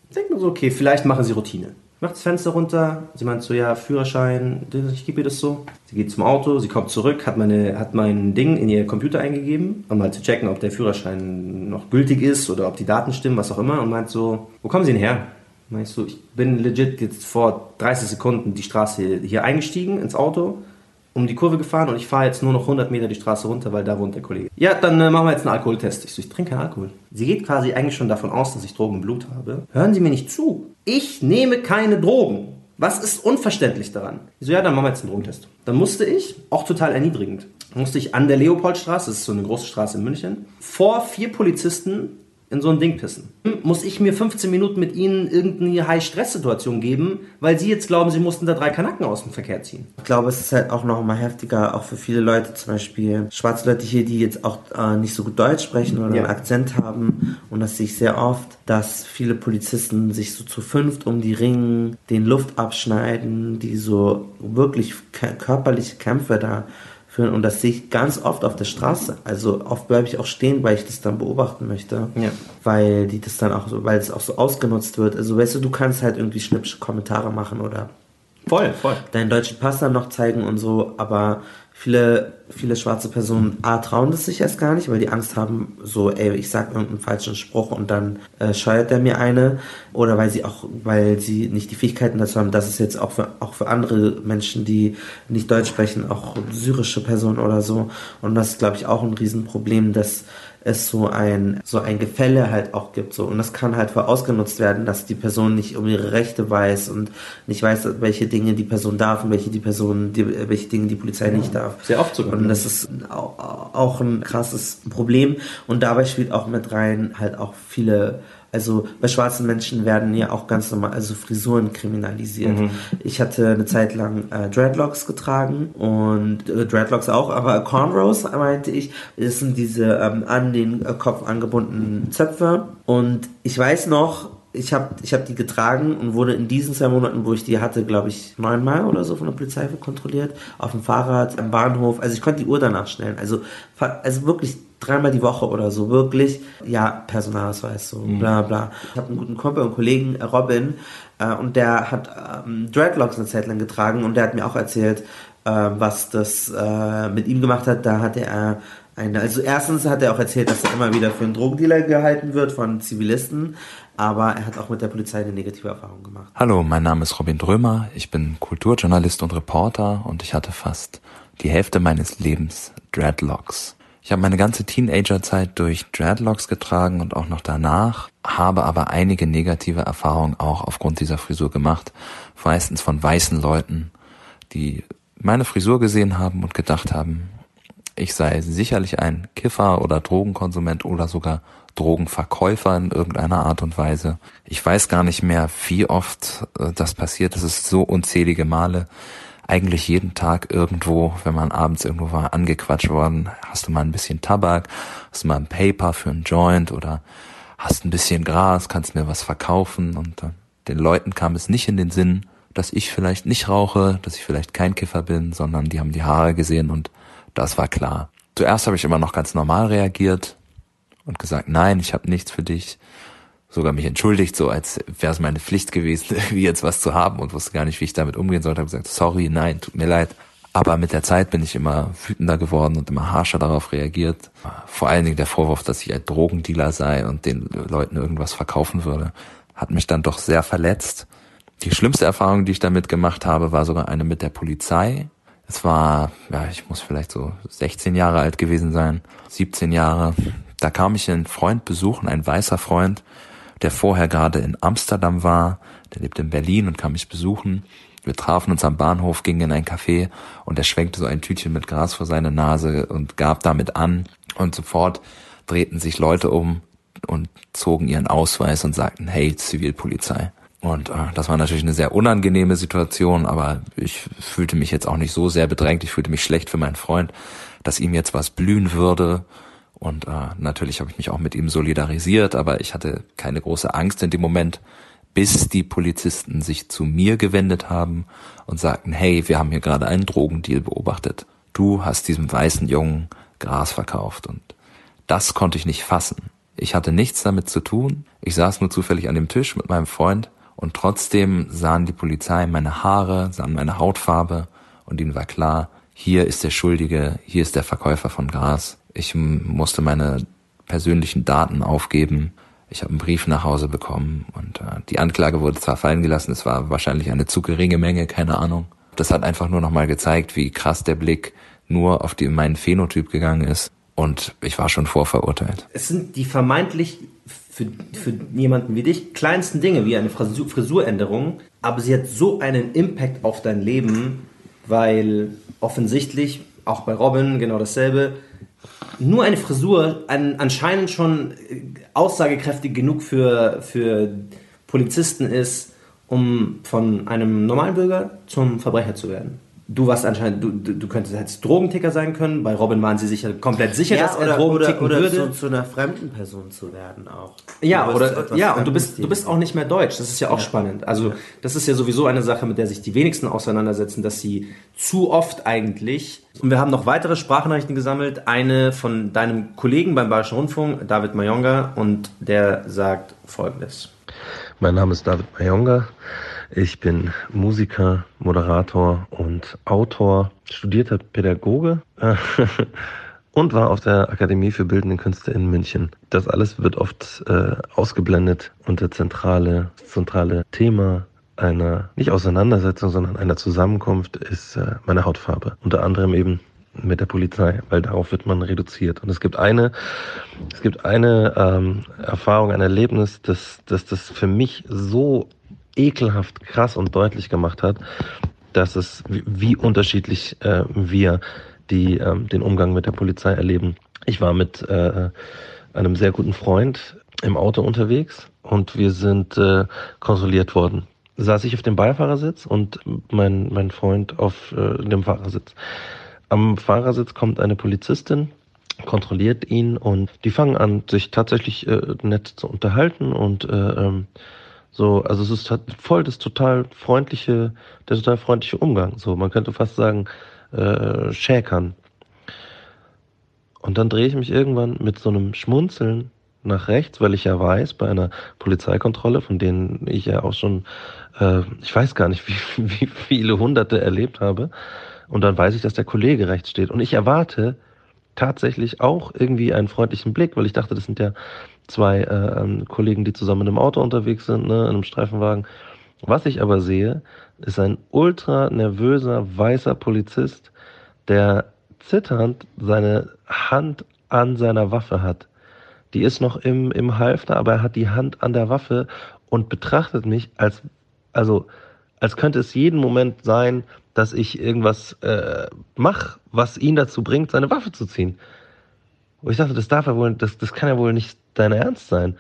Ich denke mir so, okay, vielleicht machen sie Routine. Ich mach das Fenster runter, sie meint so, ja, Führerschein, ich gebe ihr das so. Sie geht zum Auto, sie kommt zurück, hat, meine, hat mein Ding in ihr Computer eingegeben, um mal zu checken, ob der Führerschein noch gültig ist oder ob die Daten stimmen, was auch immer, und meint so, wo kommen Sie denn her? Meinst du, ich bin legit jetzt vor 30 Sekunden die Straße hier eingestiegen ins Auto, um die Kurve gefahren und ich fahre jetzt nur noch 100 Meter die Straße runter, weil da wohnt der Kollege. Ja, dann äh, machen wir jetzt einen Alkoholtest. Ich so, ich trinke keinen Alkohol. Sie geht quasi eigentlich schon davon aus, dass ich Drogen im Blut habe. Hören Sie mir nicht zu. Ich nehme keine Drogen. Was ist unverständlich daran? Ich so, ja, dann machen wir jetzt einen Drogentest. Dann musste ich, auch total erniedrigend, musste ich an der Leopoldstraße, das ist so eine große Straße in München, vor vier Polizisten in so ein Ding pissen. Muss ich mir 15 Minuten mit ihnen irgendeine High-Stress-Situation geben, weil sie jetzt glauben, sie mussten da drei Kanaken aus dem Verkehr ziehen. Ich glaube, es ist halt auch noch mal heftiger, auch für viele Leute, zum Beispiel schwarze Leute hier, die jetzt auch äh, nicht so gut Deutsch sprechen oder Ja. einen Akzent haben. Und das sehe ich sehr oft, dass viele Polizisten sich so zu fünft um die ringen, den Luft abschneiden, die so wirklich körperliche Kämpfe da führen. Und das sehe ich ganz oft auf der Straße. Also oft bleibe ich auch stehen, weil ich das dann beobachten möchte. Ja. Weil die das dann auch so, weil es auch so ausgenutzt wird. Also weißt du, du kannst halt irgendwie schnippische Kommentare machen oder Voll, voll. deinen deutschen Pass dann noch zeigen und so, aber viele, viele schwarze Personen A, trauen das sich erst gar nicht, weil die Angst haben, so, ey, ich sag irgendeinen falschen Spruch und dann äh, scheuert der mir eine. Oder weil sie auch, weil sie nicht die Fähigkeiten dazu haben, das ist jetzt auch für, auch für andere Menschen, die nicht Deutsch sprechen, auch syrische Personen oder so. Und das ist, glaube ich, auch ein Riesenproblem, dass es so ein, so ein Gefälle halt auch gibt. So. Und das kann halt voll ausgenutzt werden, dass die Person nicht um ihre Rechte weiß und nicht weiß, welche Dinge die Person darf und welche die Person, die, welche Dinge die Polizei nicht darf. Sehr oft sogar. Und das ist au- auch ein krasses Problem. Und dabei spielt auch mit rein halt auch viele, also bei schwarzen Menschen werden ja auch ganz normal, also Frisuren kriminalisiert. Mhm. Ich hatte eine Zeit lang äh, Dreadlocks getragen und äh, Dreadlocks auch, aber Cornrows meinte ich, das sind diese ähm, an den äh, Kopf angebundenen Zöpfe. Und ich weiß noch, ich habe ich hab die getragen und wurde in diesen zwei Monaten, wo ich die hatte, glaube ich, neunmal oder so von der Polizei kontrolliert. Auf dem Fahrrad, am Bahnhof. Also ich konnte die Uhr danach stellen. Also, also wirklich dreimal die Woche oder so. Wirklich, ja, Personalausweis, so mhm. bla bla. Ich habe einen guten Kumpel und Kollegen, Robin, äh, und der hat ähm, Dreadlocks eine Zeit lang getragen und der hat mir auch erzählt, äh, was das äh, mit ihm gemacht hat. Da hatte er eine, also erstens hat er auch erzählt, dass er immer wieder für einen Drogendealer gehalten wird von Zivilisten, aber er hat auch mit der Polizei eine negative Erfahrung gemacht. Hallo, mein Name ist Robin Drömer, ich bin Kulturjournalist und Reporter und ich hatte fast die Hälfte meines Lebens Dreadlocks. Ich habe meine ganze Teenagerzeit durch Dreadlocks getragen und auch noch danach, habe aber einige negative Erfahrungen auch aufgrund dieser Frisur gemacht, meistens von weißen Leuten, die meine Frisur gesehen haben und gedacht haben, ich sei sicherlich ein Kiffer oder Drogenkonsument oder sogar Drogenverkäufer in irgendeiner Art und Weise. Ich weiß gar nicht mehr, wie oft äh, das passiert. Es ist so unzählige Male. Eigentlich jeden Tag irgendwo, wenn man abends irgendwo war, angequatscht worden. Hast du mal ein bisschen Tabak? Hast du mal ein Paper für einen Joint? Oder hast ein bisschen Gras? Kannst mir was verkaufen? Und äh, den Leuten kam es nicht in den Sinn, dass ich vielleicht nicht rauche, dass ich vielleicht kein Kiffer bin, sondern die haben die Haare gesehen und das war klar. Zuerst habe ich immer noch ganz normal reagiert, und gesagt, nein, ich habe nichts für dich. Sogar mich entschuldigt, so als wäre es meine Pflicht gewesen, irgendwie jetzt was zu haben und wusste gar nicht, wie ich damit umgehen sollte. Habe gesagt, sorry, nein, tut mir leid. Aber mit der Zeit bin ich immer wütender geworden und immer harscher darauf reagiert. Vor allen Dingen der Vorwurf, dass ich ein Drogendealer sei und den Leuten irgendwas verkaufen würde, hat mich dann doch sehr verletzt. Die schlimmste Erfahrung, die ich damit gemacht habe, war sogar eine mit der Polizei. Es war, ja, ich muss vielleicht so 16 Jahre alt gewesen sein, 17 Jahre. Da kam ich einen Freund besuchen, ein weißer Freund, der vorher gerade in Amsterdam war, der lebt in Berlin und kam mich besuchen. Wir trafen uns am Bahnhof, gingen in ein Café und er schwenkte so ein Tütchen mit Gras vor seine Nase und gab damit an und sofort drehten sich Leute um und zogen ihren Ausweis und sagten, hey, Zivilpolizei. Und äh, das war natürlich eine sehr unangenehme Situation, aber ich fühlte mich jetzt auch nicht so sehr bedrängt. Ich fühlte mich schlecht für meinen Freund, dass ihm jetzt was blühen würde und äh, natürlich habe ich mich auch mit ihm solidarisiert, aber ich hatte keine große Angst in dem Moment, bis die Polizisten sich zu mir gewendet haben und sagten, hey, wir haben hier gerade einen Drogendeal beobachtet. Du hast diesem weißen Jungen Gras verkauft. Und das konnte ich nicht fassen. Ich hatte nichts damit zu tun. Ich saß nur zufällig an dem Tisch mit meinem Freund und trotzdem sahen die Polizei meine Haare, sahen meine Hautfarbe und ihnen war klar, hier ist der Schuldige, hier ist der Verkäufer von Gras. Ich musste meine persönlichen Daten aufgeben. Ich habe einen Brief nach Hause bekommen und äh, die Anklage wurde zwar fallen gelassen, es war wahrscheinlich eine zu geringe Menge, keine Ahnung. Das hat einfach nur nochmal gezeigt, wie krass der Blick nur auf die, meinen Phänotyp gegangen ist und ich war schon vorverurteilt. Es sind die vermeintlich für, für jemanden wie dich kleinsten Dinge wie eine Frisur, Frisuränderung, aber sie hat so einen Impact auf dein Leben, weil offensichtlich, auch bei Robin genau dasselbe, nur eine Frisur an, anscheinend schon äh, aussagekräftig genug für, für Polizisten ist, um von einem normalen Bürger zum Verbrecher zu werden du warst anscheinend, du, du könntest jetzt Drogenticker sein können. Bei Robin waren sie sicher komplett sicher, ja, dass er Drogen oder, ticken oder würde. Zu, zu einer fremden Person zu werden auch. Ja, oder ja, und du bist du bist auch nicht mehr deutsch. Das ist ja auch ja. spannend. Also ja. das ist ja sowieso eine Sache, mit der sich die wenigsten auseinandersetzen, dass sie zu oft eigentlich. Und wir haben noch weitere Sprachnachrichten gesammelt. Eine von deinem Kollegen beim Bayerischen Rundfunk, David Mayonga, und der sagt Folgendes. Mein Name ist David Mayonga. Ich bin Musiker, Moderator und Autor, studierter Pädagoge und war auf der Akademie für Bildende Künste in München. Das alles wird oft äh, ausgeblendet und der zentrale, zentrale Thema einer, nicht Auseinandersetzung, sondern einer Zusammenkunft ist äh, meine Hautfarbe. Unter anderem eben mit der Polizei, weil darauf wird man reduziert. Und es gibt eine, es gibt eine ähm, Erfahrung, ein Erlebnis, das, das das für mich so ekelhaft krass und deutlich gemacht hat, dass es wie unterschiedlich äh, wir die äh, den Umgang mit der Polizei erleben. Ich war mit äh, einem sehr guten Freund im Auto unterwegs und wir sind äh, kontrolliert worden. Saß ich auf dem Beifahrersitz und mein, mein Freund auf äh, dem Fahrersitz. Am Fahrersitz kommt eine Polizistin, kontrolliert ihn und die fangen an, sich tatsächlich äh, nett zu unterhalten und äh, ähm, So, also es ist halt voll das total freundliche, der total freundliche Umgang. So, man könnte fast sagen, äh, schäkern. Und dann drehe ich mich irgendwann mit so einem Schmunzeln nach rechts, weil ich ja weiß, bei einer Polizeikontrolle, von denen ich ja auch schon, äh, ich weiß gar nicht, wie, wie viele Hunderte erlebt habe. Und dann weiß ich, dass der Kollege rechts steht. Und ich erwarte tatsächlich auch irgendwie einen freundlichen Blick, weil ich dachte, das sind ja zwei äh, ähm, Kollegen, die zusammen in einem Auto unterwegs sind, ne, in einem Streifenwagen. Was ich aber sehe, ist ein ultra nervöser weißer Polizist, der zitternd seine Hand an seiner Waffe hat. Die ist noch im, im Halfter, aber er hat die Hand an der Waffe und betrachtet mich als, also, als könnte es jeden Moment sein, dass ich irgendwas äh, mache, was ihn dazu bringt, seine Waffe zu ziehen. Und ich dachte, das darf ja wohl, das, das kann ja wohl nicht dein Ernst sein.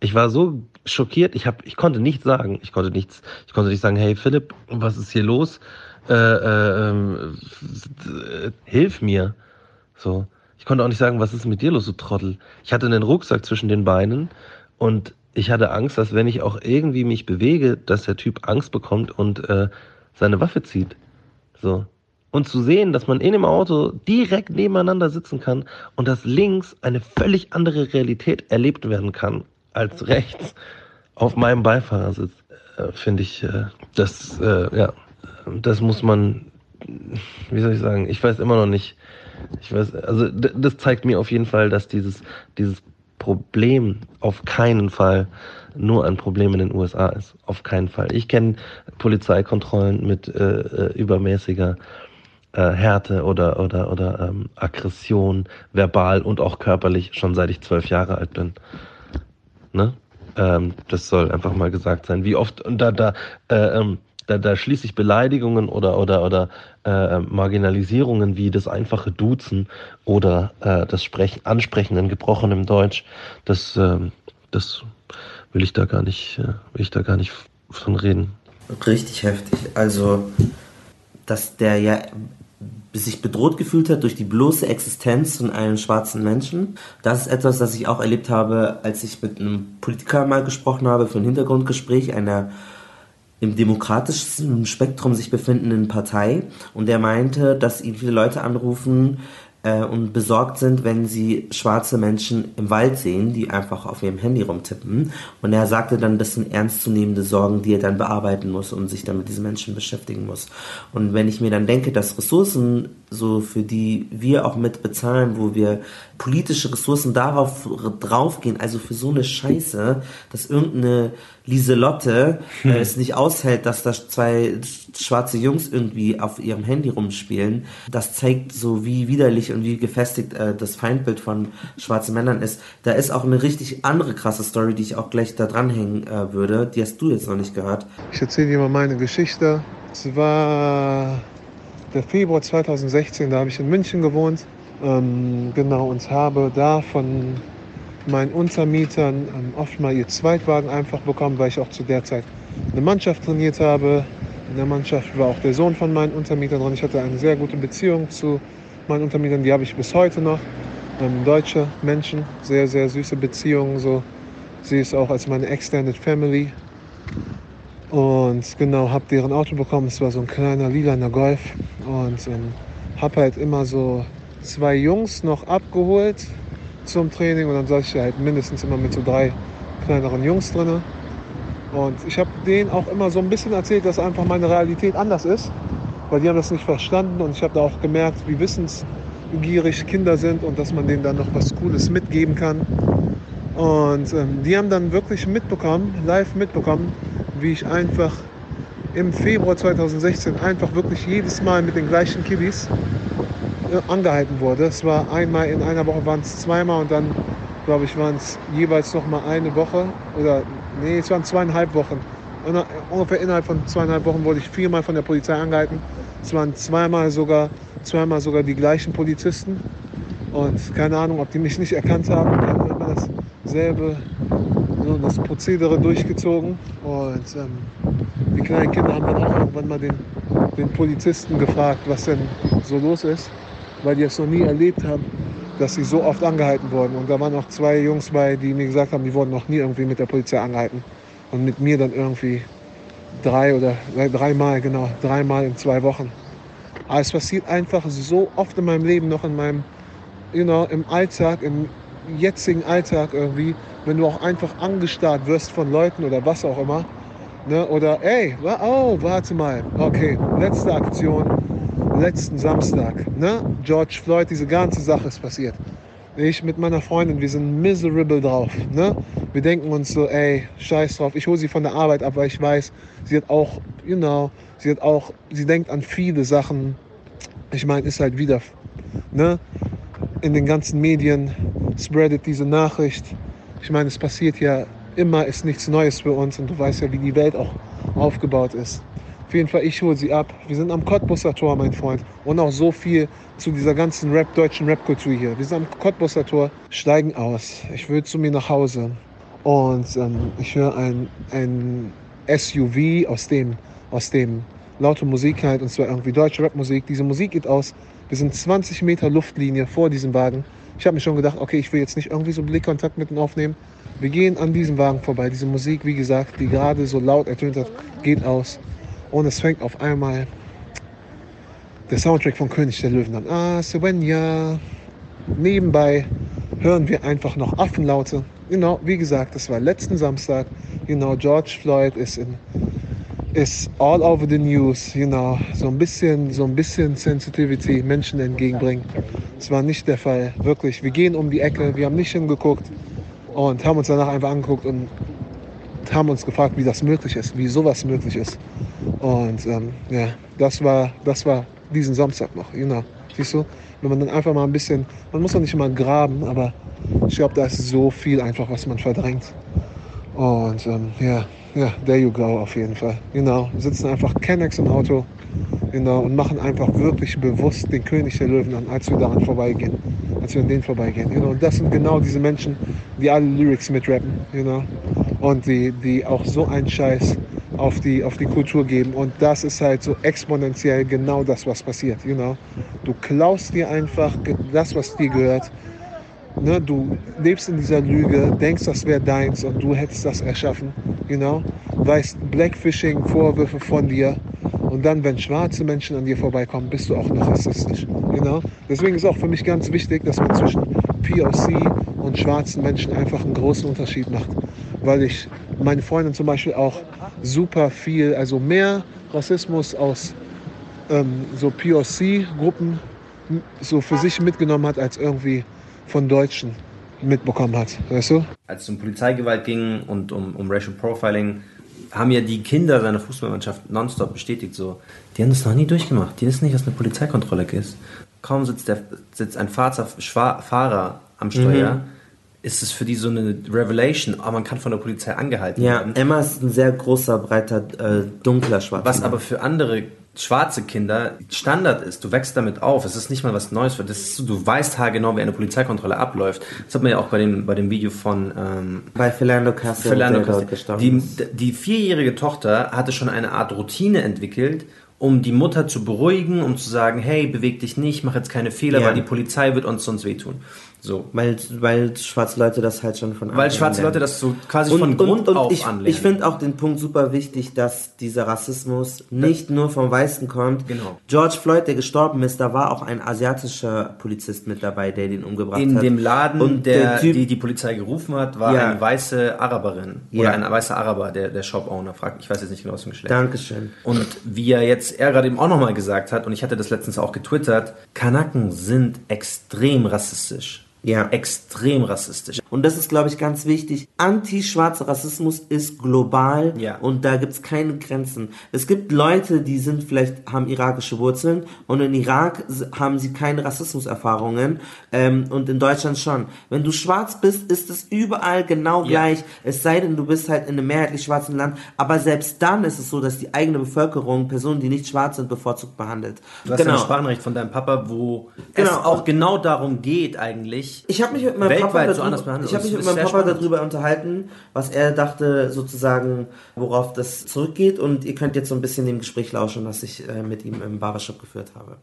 Ich war so schockiert, ich hab, ich konnte nichts sagen, ich konnte nichts, ich konnte nicht sagen, hey Philipp, was ist hier los? Äh, äh, äh, hilf mir. So, ich konnte auch nicht sagen, was ist mit dir los, du Trottel. Ich hatte einen Rucksack zwischen den Beinen und ich hatte Angst, dass wenn ich auch irgendwie mich bewege, dass der Typ Angst bekommt und äh, seine Waffe zieht. So. Und zu sehen, dass man in dem Auto direkt nebeneinander sitzen kann und dass links eine völlig andere Realität erlebt werden kann als rechts auf meinem Beifahrersitz, äh, finde ich, äh, das, äh, ja, das muss man, wie soll ich sagen, ich weiß immer noch nicht, ich weiß, also das zeigt mir auf jeden Fall, dass dieses, dieses Problem auf keinen Fall nur ein Problem in den USA ist. Auf keinen Fall. Ich kenne Polizeikontrollen mit äh, äh, übermäßiger äh, Härte oder oder oder ähm, Aggression, verbal und auch körperlich schon seit ich zwölf Jahre alt bin. Ne? Ähm, das soll einfach mal gesagt sein. Wie oft da da äh, ähm, da, da schließe ich Beleidigungen oder oder oder äh, Marginalisierungen wie das einfache Duzen oder äh, das Sprechen, Ansprechen in gebrochenem Deutsch. Das äh, das will ich da gar nicht, äh, will ich da gar nicht von reden. Richtig heftig. Also, dass der ja sich bedroht gefühlt hat durch die bloße Existenz von einem schwarzen Menschen. Das ist etwas, das ich auch erlebt habe, als ich mit einem Politiker mal gesprochen habe für ein Hintergrundgespräch einer im demokratischen Spektrum sich befindenden Partei und der meinte, dass ihn viele Leute anrufen, äh, und besorgt sind, wenn sie schwarze Menschen im Wald sehen, die einfach auf ihrem Handy rumtippen. Und er sagte dann, das sind ernstzunehmende Sorgen, die er dann bearbeiten muss und sich dann mit diesen Menschen beschäftigen muss. Und wenn ich mir dann denke, dass Ressourcen, so für die wir auch mit bezahlen, wo wir politische Ressourcen darauf draufgehen, also für so eine Scheiße, dass irgendeine Lieselotte äh, hm. es nicht aushält, dass da zwei schwarze Jungs irgendwie auf ihrem Handy rumspielen. Das zeigt so, wie widerlich und wie gefestigt äh, das Feindbild von schwarzen Männern ist. Da ist auch eine richtig andere krasse Story, die ich auch gleich da dranhängen äh, würde. Die hast du jetzt noch nicht gehört. Ich erzähle dir mal meine Geschichte. Es war der Februar 2016, da habe ich in München gewohnt. Ähm, genau, und habe da von meinen Untermietern ähm, oft mal ihr Zweitwagen einfach bekommen, weil ich auch zu der Zeit eine Mannschaft trainiert habe. In der Mannschaft war auch der Sohn von meinen Untermietern drin. Ich hatte eine sehr gute Beziehung zu meinen Untermietern, die habe ich bis heute noch. Ähm, deutsche Menschen, sehr, sehr süße Beziehungen. So. Sie ist auch als meine Extended Family. Und genau, habe deren Auto bekommen. Es war so ein kleiner lilaner Golf. Und ähm, habe halt immer so zwei Jungs noch abgeholt zum Training und dann saß ich halt mindestens immer mit so drei kleineren Jungs drin. Und ich habe denen auch immer so ein bisschen erzählt, dass einfach meine Realität anders ist, weil die haben das nicht verstanden und ich habe da auch gemerkt, wie wissensgierig Kinder sind und dass man denen dann noch was Cooles mitgeben kann. Und ähm, die haben dann wirklich mitbekommen, live mitbekommen, wie ich einfach im Februar 2016 einfach wirklich jedes Mal mit den gleichen Kiddies angehalten wurde. Es war einmal in einer Woche, waren es zweimal und dann, glaube ich, waren es jeweils noch mal eine Woche oder nee, es waren zweieinhalb Wochen. Und ungefähr innerhalb von zweieinhalb Wochen wurde ich viermal von der Polizei angehalten. Es waren zweimal sogar, zweimal sogar die gleichen Polizisten. Und keine Ahnung, ob die mich nicht erkannt haben. Die haben immer dasselbe, das Prozedere durchgezogen. Und ähm, die kleinen Kinder haben dann auch irgendwann mal den, den Polizisten gefragt, was denn so los ist weil die es noch nie erlebt haben, dass sie so oft angehalten wurden. Und da waren auch zwei Jungs bei, die mir gesagt haben, die wurden noch nie irgendwie mit der Polizei angehalten. und mit mir dann irgendwie drei oder äh, dreimal, genau, dreimal in zwei Wochen. Aber es passiert einfach so oft in meinem Leben, noch in meinem, you know, im Alltag, im jetzigen Alltag irgendwie, wenn du auch einfach angestarrt wirst von Leuten oder was auch immer. Ne? Oder, ey, oh, warte mal, okay, letzte Aktion, letzten Samstag, ne? George Floyd, diese ganze Sache ist passiert. Ich mit meiner Freundin, wir sind miserable drauf. Ne? Wir denken uns so, ey, scheiß drauf. Ich hole sie von der Arbeit ab, weil ich weiß, sie hat auch, you know, sie hat auch, sie denkt an viele Sachen. Ich meine, ist halt wieder, ne? In den ganzen Medien spreadet diese Nachricht. Ich meine, es passiert ja immer, ist nichts Neues für uns und du weißt ja, wie die Welt auch aufgebaut ist. Auf jeden Fall, ich hole sie ab. Wir sind am Cottbusser Tor, mein Freund. Und auch so viel zu dieser ganzen Rap, deutschen Rap-Kultur hier. Wir sind am Cottbusser Tor, steigen aus. Ich will zu mir nach Hause. Und ähm, ich höre ein, ein SUV, aus dem, aus dem laute Musik halt, und zwar irgendwie deutsche Rapmusik. Diese Musik geht aus. Wir sind 20 Meter Luftlinie vor diesem Wagen. Ich habe mir schon gedacht, okay, ich will jetzt nicht irgendwie so Blickkontakt mit ihm aufnehmen. Wir gehen an diesem Wagen vorbei. Diese Musik, wie gesagt, die gerade so laut ertönt hat, geht aus. Und es fängt auf einmal der Soundtrack von König der Löwen an. Ah, Svenja. Nebenbei hören wir einfach noch Affenlaute. Genau, wie gesagt, das war letzten Samstag. Genau, George Floyd ist in ist all over the news, you know, so ein bisschen, so ein bisschen Sensitivity Menschen entgegenbringen. Das war nicht der Fall, wirklich. Wir gehen um die Ecke, wir haben nicht hingeguckt und haben uns danach einfach angeguckt und haben uns gefragt, wie das möglich ist, wie sowas möglich ist. Und ähm, ja, das war, das war diesen Samstag noch, you know. Siehst du, wenn man dann einfach mal ein bisschen, man muss doch nicht immer graben, aber ich glaube, da ist so viel einfach, was man verdrängt. Und ähm, ja, ja, there you go auf jeden Fall. Genau, sitzen einfach Kennex im Auto genau, und machen einfach wirklich bewusst den König der Löwen an, als wir daran vorbeigehen. Als wir an denen vorbeigehen. Genau. Und das sind genau diese Menschen, die alle Lyrics mitrappen. Genau. Und die, die auch so einen Scheiß auf die, auf die Kultur geben. Und das ist halt so exponentiell genau das, was passiert. Genau. Du klaust dir einfach das, was dir gehört. Ne, du lebst in dieser Lüge, denkst, das wäre deins und du hättest das erschaffen, genau. Weißt Blackfishing, Vorwürfe von dir und dann, wenn schwarze Menschen an dir vorbeikommen, bist du auch noch rassistisch, genau. Deswegen ist auch für mich ganz wichtig, dass man zwischen POC und schwarzen Menschen einfach einen großen Unterschied macht, weil ich meine Freundin zum Beispiel auch super viel, also mehr Rassismus aus ähm, so POC-Gruppen so für sich mitgenommen hat, als irgendwie von Deutschen mitbekommen hat, weißt du? Als es um Polizeigewalt ging und um, um Racial Profiling, haben ja die Kinder seiner Fußballmannschaft nonstop bestätigt, so, die haben das noch nie durchgemacht, die wissen nicht, was eine Polizeikontrolle ist. Kaum sitzt, der, sitzt ein Fahrer, Schwa- Fahrer am Steuer, Mhm. ist es für die so eine Revelation, aber man kann von der Polizei angehalten Ja, werden. Emma ist ein sehr großer, breiter, äh, dunkler Schwarzer. Was aber für andere schwarze Kinder Standard ist. Du wächst damit auf. Es ist nicht mal was Neues. Das ist, du weißt haargenau, wie eine Polizeikontrolle abläuft. Das hat man ja auch bei dem, bei dem Video von ähm, Bei Philando Castile, Philando gestorben Die, die vierjährige Tochter hatte schon eine Art Routine entwickelt, um die Mutter zu beruhigen, um zu sagen, hey, beweg dich nicht, mach jetzt keine Fehler, Ja. weil die Polizei wird uns sonst wehtun. So. Weil, weil schwarze Leute das halt schon von Weil schwarze an Leute lernen. das so quasi von Grund und auf ich, anlernen. Ich finde auch den Punkt super wichtig, dass dieser Rassismus nicht nur vom Weißen kommt. Genau. George Floyd, der gestorben ist, da war auch ein asiatischer Polizist mit dabei, der den umgebracht In hat. dem Laden, und der, der Typ, die die Polizei gerufen hat, war Ja. eine weiße Araberin. Oder Ja. ein weißer Araber, der, der Shop-Owner. Fragt, ich weiß jetzt nicht genau, was für ein Geschlecht. Dankeschön. Und wie er jetzt, er gerade eben auch nochmal gesagt hat, und ich hatte das letztens auch getwittert, Kanaken sind extrem rassistisch. Ja. Extrem rassistisch. Und das ist, glaube ich, ganz wichtig. Anti-schwarzer Rassismus ist global Ja. und da gibt es keine Grenzen. Es gibt Leute, die sind vielleicht, haben irakische Wurzeln und in Irak haben sie keine Rassismuserfahrungen ähm, und in Deutschland schon. Wenn du schwarz bist, ist es überall genau Ja. gleich. Es sei denn, du bist halt in einem mehrheitlich schwarzen Land. Aber selbst dann ist es so, dass die eigene Bevölkerung Personen, die nicht schwarz sind, bevorzugt behandelt. Du hast ja eine Sprachnachricht von deinem Papa, wo es Genau. auch genau darum geht eigentlich. Ich habe mich mit meinem weltweit Papa so anders darüber, behandelt. ich habe mich mit meinem Papa spannend. darüber unterhalten, was er dachte sozusagen, worauf das zurückgeht und ihr könnt jetzt so ein bisschen dem Gespräch lauschen, was ich äh, mit ihm im Barbershop geführt habe.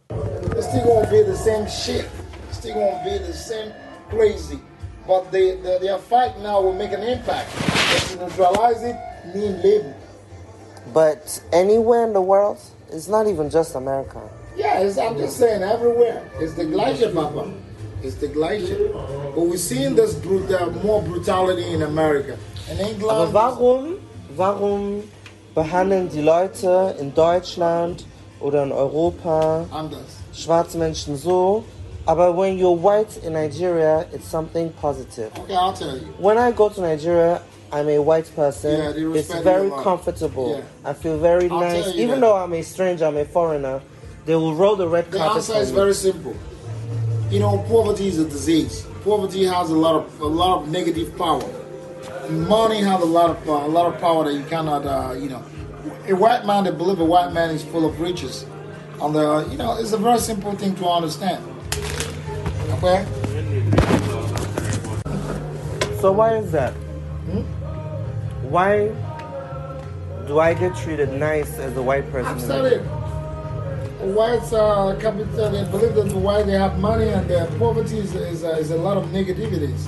It's still gonna be the same shit. It's still gonna be the same crazy. But they, they, their fight now will make an impact. Let's neutralize it im Leben. But anywhere in the world, it's not even just America. Yeah, it's, I'm just saying everywhere. It's the gleiche, Papa. It's the gleiche. But we're seeing this brutal, uh, more brutality in America. In England. Aber warum, warum behandeln die Leute in Deutschland oder in Europa Anders. schwarze Menschen so? Aber when you're white in Nigeria, it's something positive. Okay, I'll tell you. When I go to Nigeria, I'm a white person. Yeah, they it's very comfortable. Yeah. I feel very I'll nice. Even that. though I'm a stranger, I'm a foreigner, they will roll the red carpet. The answer is me. very simple. You know, poverty is a disease. Poverty has a lot of a lot of negative power. Money has a lot of uh, a lot of power that you cannot, uh, you know. A white man that believe a white man is full of riches, and the you know, it's a very simple thing to understand. Okay. So why is that? Hmm? Why do I get treated nice as a white person? I'm you, whites uh, capital, they believe that why they have money and their poverty is, is, uh, is a lot of negativities.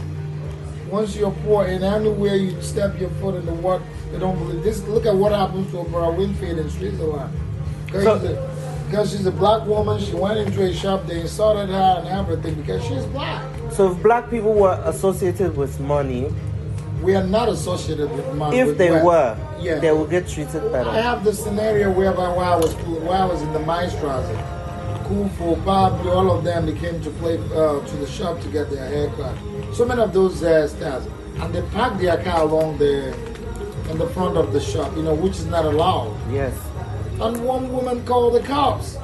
Once you're poor, and anywhere you step your foot in the water, they don't believe this. Look at what happens to Oprah Winfrey in Switzerland. Because So- she's, a- because she's a black woman, she went into a shop, they insulted her and everything because she's black. So if black people were associated with money, We are not associated with money. if with they were, yeah. they would get treated better. I have the scenario whereby when I was when I was in the Maestras, Kufu, Pablo, all of them, they came to play uh, to the shop to get their haircut. So many of those uh, stars, and they parked their car along the in the front of the shop, you know, which is not allowed. Yes. And one woman called the cops,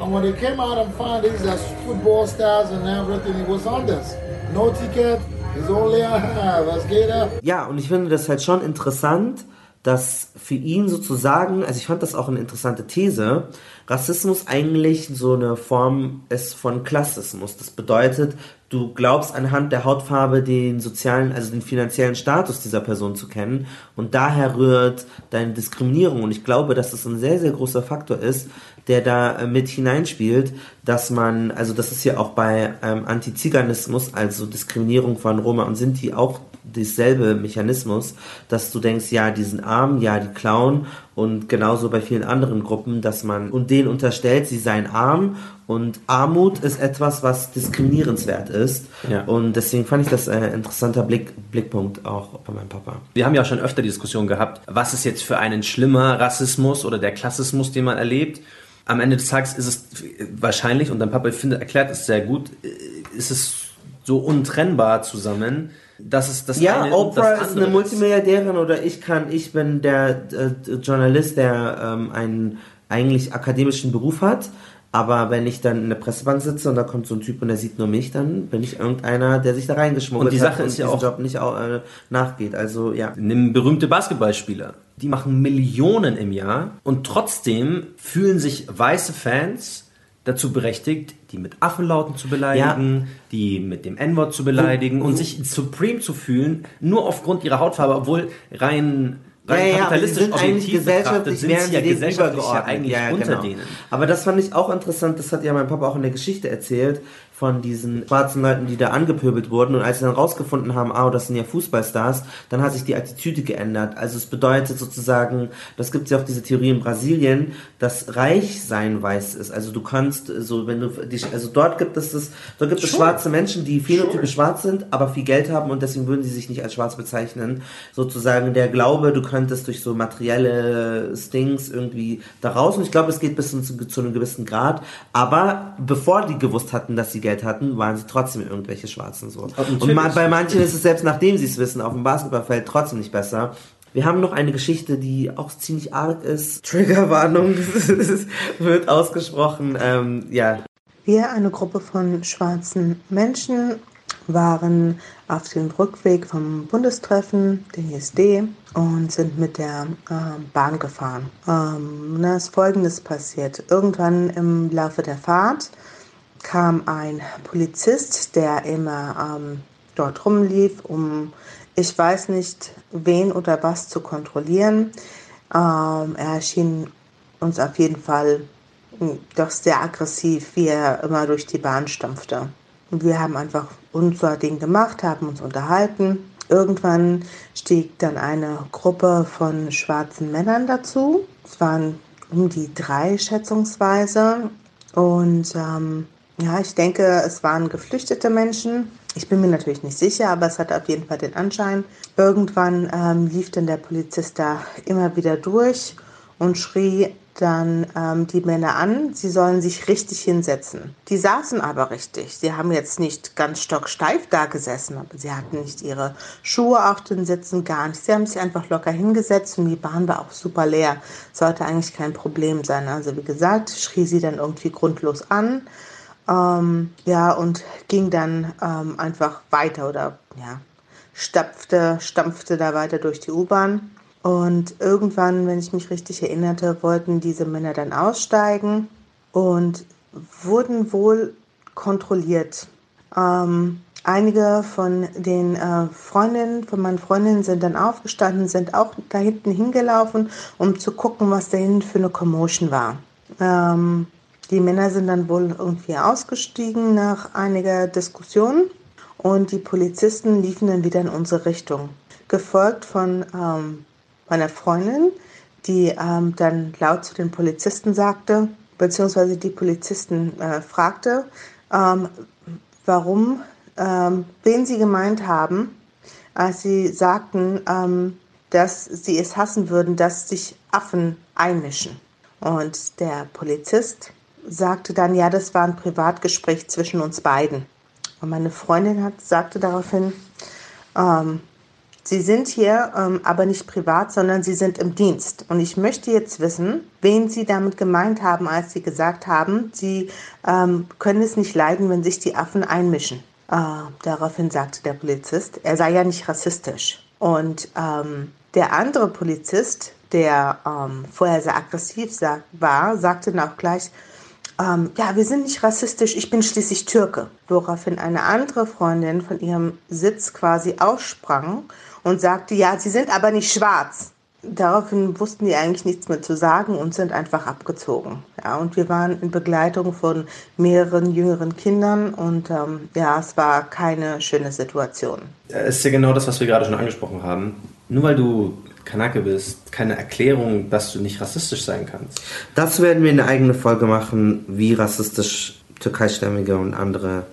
and when they came out and found these as football stars and everything, it was on this. No ticket, it's only. Was geht ab? Ja, und ich finde das halt schon interessant, dass für ihn sozusagen, also ich fand das auch eine interessante These, Rassismus eigentlich so eine Form ist von Klassismus. Das bedeutet, du glaubst anhand der Hautfarbe den sozialen, also den finanziellen Status dieser Person zu kennen und daher rührt deine Diskriminierung. Und ich glaube, dass das ein sehr, sehr großer Faktor ist, der da äh, mit hineinspielt, dass man, also das ist ja auch bei ähm, Antiziganismus, also Diskriminierung von Roma und Sinti auch dasselbe Mechanismus, dass du denkst, ja, die sind arm, ja, die klauen und genauso bei vielen anderen Gruppen, dass man und denen unterstellt, sie seien arm und Armut ist etwas, was diskriminierenswert ist Ja. und deswegen fand ich das ein interessanter Blick, Blickpunkt auch bei meinem Papa. Wir haben ja auch schon öfter die Diskussion gehabt, was ist jetzt für einen schlimmer Rassismus oder der Klassismus, den man erlebt. Am Ende des Tages ist es wahrscheinlich, und dein Papa, finde, erklärt es sehr gut, äh, ist es so untrennbar zusammen, dass es das ja, eine und Oprah das ist eine Multimilliardärin oder ich kann, ich bin der äh, Journalist, der ähm, einen eigentlich akademischen Beruf hat. Aber wenn ich dann in der Pressebank sitze und da kommt so ein Typ und der sieht nur mich, dann bin ich irgendeiner, der sich da reingeschmuggelt Und die Sache hat ist ja auch- Job nicht au- äh, nachgeht. Also ja. Nimm berühmte Basketballspieler. Die machen Millionen im Jahr und trotzdem fühlen sich weiße Fans dazu berechtigt, die mit Affenlauten zu beleidigen, die mit dem N-Wort zu beleidigen und sich supreme zu fühlen, nur aufgrund ihrer Hautfarbe, obwohl rein, rein Ja, ja, kapitalistisch objektiv betrachtet gesellschaftlich, sind sie ja gesellschaftlich ja eigentlich Ja, ja, unter genau. denen. Aber das fand ich auch interessant, das hat ja mein Papa auch in der Geschichte erzählt, von diesen schwarzen Leuten, die da angepöbelt wurden. Und als sie dann rausgefunden haben, ah, das sind ja Fußballstars, dann hat sich die Attitüde geändert. Also es bedeutet sozusagen, das gibt ja auch diese Theorie in Brasilien, dass Reichsein weiß ist. Also du kannst, so wenn du dich, also dort gibt es das, dort gibt es Sure. schwarze Menschen, die phänotypisch schwarz sind, aber viel Geld haben und deswegen würden sie sich nicht als schwarz bezeichnen. Sozusagen der Glaube, du könntest durch so materielle Stings irgendwie da raus. Und ich glaube, es geht bis zu, zu einem gewissen Grad. Aber bevor die gewusst hatten, dass sie Geld hatten, waren sie trotzdem irgendwelche Schwarzen so. natürlich. Und bei manchen ist es selbst nachdem sie es wissen, auf dem Basketballfeld trotzdem nicht besser. Wir haben noch eine Geschichte, die auch ziemlich arg ist. Triggerwarnung wird ausgesprochen. Ähm, ja, Wir, eine Gruppe von schwarzen Menschen, waren auf dem Rückweg vom Bundestreffen, den ISD, und sind mit der ähm, Bahn gefahren. Ähm, da ist Folgendes passiert. Irgendwann im Laufe der Fahrt kam ein Polizist, der immer ähm, dort rumlief, um, ich weiß nicht, wen oder was zu kontrollieren. Ähm, er schien uns auf jeden Fall mh, doch sehr aggressiv, wie er immer durch die Bahn stampfte. Und wir haben einfach unser Ding gemacht, haben uns unterhalten. irgendwann stieg dann eine Gruppe von schwarzen Männern dazu. Es waren um die drei schätzungsweise. Und ähm, ja, ich denke, es waren geflüchtete Menschen. Ich bin mir natürlich nicht sicher, aber es hat auf jeden Fall den Anschein. Irgendwann ähm, lief dann der Polizist da immer wieder durch und schrie dann ähm, die Männer an, sie sollen sich richtig hinsetzen. Die saßen aber richtig. Sie haben jetzt nicht ganz stocksteif da gesessen, aber sie hatten nicht ihre Schuhe auf den Sitzen, gar nicht. Sie haben sich einfach locker hingesetzt und die Bahn war auch super leer. Sollte eigentlich kein Problem sein. Also wie gesagt, schrie sie dann irgendwie grundlos an. Ähm, ja, und ging dann ähm, einfach weiter oder ja, stapfte, stampfte da weiter durch die U-Bahn. Und irgendwann, wenn ich mich richtig erinnerte, wollten diese Männer dann aussteigen und wurden wohl kontrolliert. Ähm, einige von den äh, Freundinnen, von meinen Freundinnen sind dann aufgestanden, sind auch da hinten hingelaufen, um zu gucken, was da hinten für eine Commotion war. Ähm, die Männer sind dann wohl irgendwie ausgestiegen nach einiger Diskussion und die Polizisten liefen dann wieder in unsere Richtung, gefolgt von ähm, meiner Freundin, die ähm, dann laut zu den Polizisten sagte, beziehungsweise die Polizisten äh, fragte, ähm, warum, ähm, wen sie gemeint haben, als sie sagten, ähm, dass sie es hassen würden, dass sich Affen einmischen. Und der Polizist sagte dann, ja, das war ein Privatgespräch zwischen uns beiden. Und meine Freundin hat, sagte daraufhin, ähm, Sie sind hier ähm, aber nicht privat, sondern Sie sind im Dienst. Und ich möchte jetzt wissen, wen Sie damit gemeint haben, als Sie gesagt haben, Sie ähm, können es nicht leiden, wenn sich die Affen einmischen. Äh, daraufhin sagte der Polizist, er sei ja nicht rassistisch. Und ähm, der andere Polizist, der ähm, vorher sehr aggressiv war, sagte dann auch gleich, ähm, ja, wir sind nicht rassistisch, ich bin schließlich Türke. Woraufhin eine andere Freundin von ihrem Sitz quasi aussprang und sagte, ja, sie sind aber nicht schwarz. Daraufhin wussten die eigentlich nichts mehr zu sagen und sind einfach abgezogen. Ja, und wir waren in Begleitung von mehreren jüngeren Kindern und ähm, ja, es war keine schöne Situation. Es ist ja genau das, was wir gerade schon angesprochen haben. Nur weil du Kanake bist, keine Erklärung, dass du nicht rassistisch sein kannst. Das werden wir in eine eigene Folge machen, wie rassistisch Türkeistämmige und andere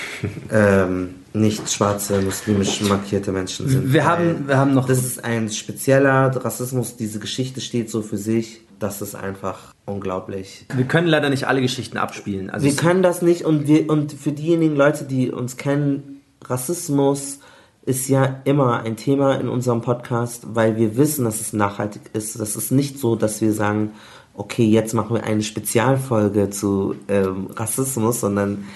ähm, nicht schwarze, muslimisch markierte Menschen sind. Wir haben, wir haben noch. Das ist ein spezieller Rassismus, diese Geschichte steht so für sich. Das ist einfach unglaublich. Wir können leider nicht alle Geschichten abspielen. Also wir können das nicht und wir und für diejenigen Leute, die uns kennen, Rassismus ist ja immer ein Thema in unserem Podcast, weil wir wissen, dass es nachhaltig ist. Das ist nicht so, dass wir sagen, okay, jetzt machen wir eine Spezialfolge zu ähm, Rassismus, sondern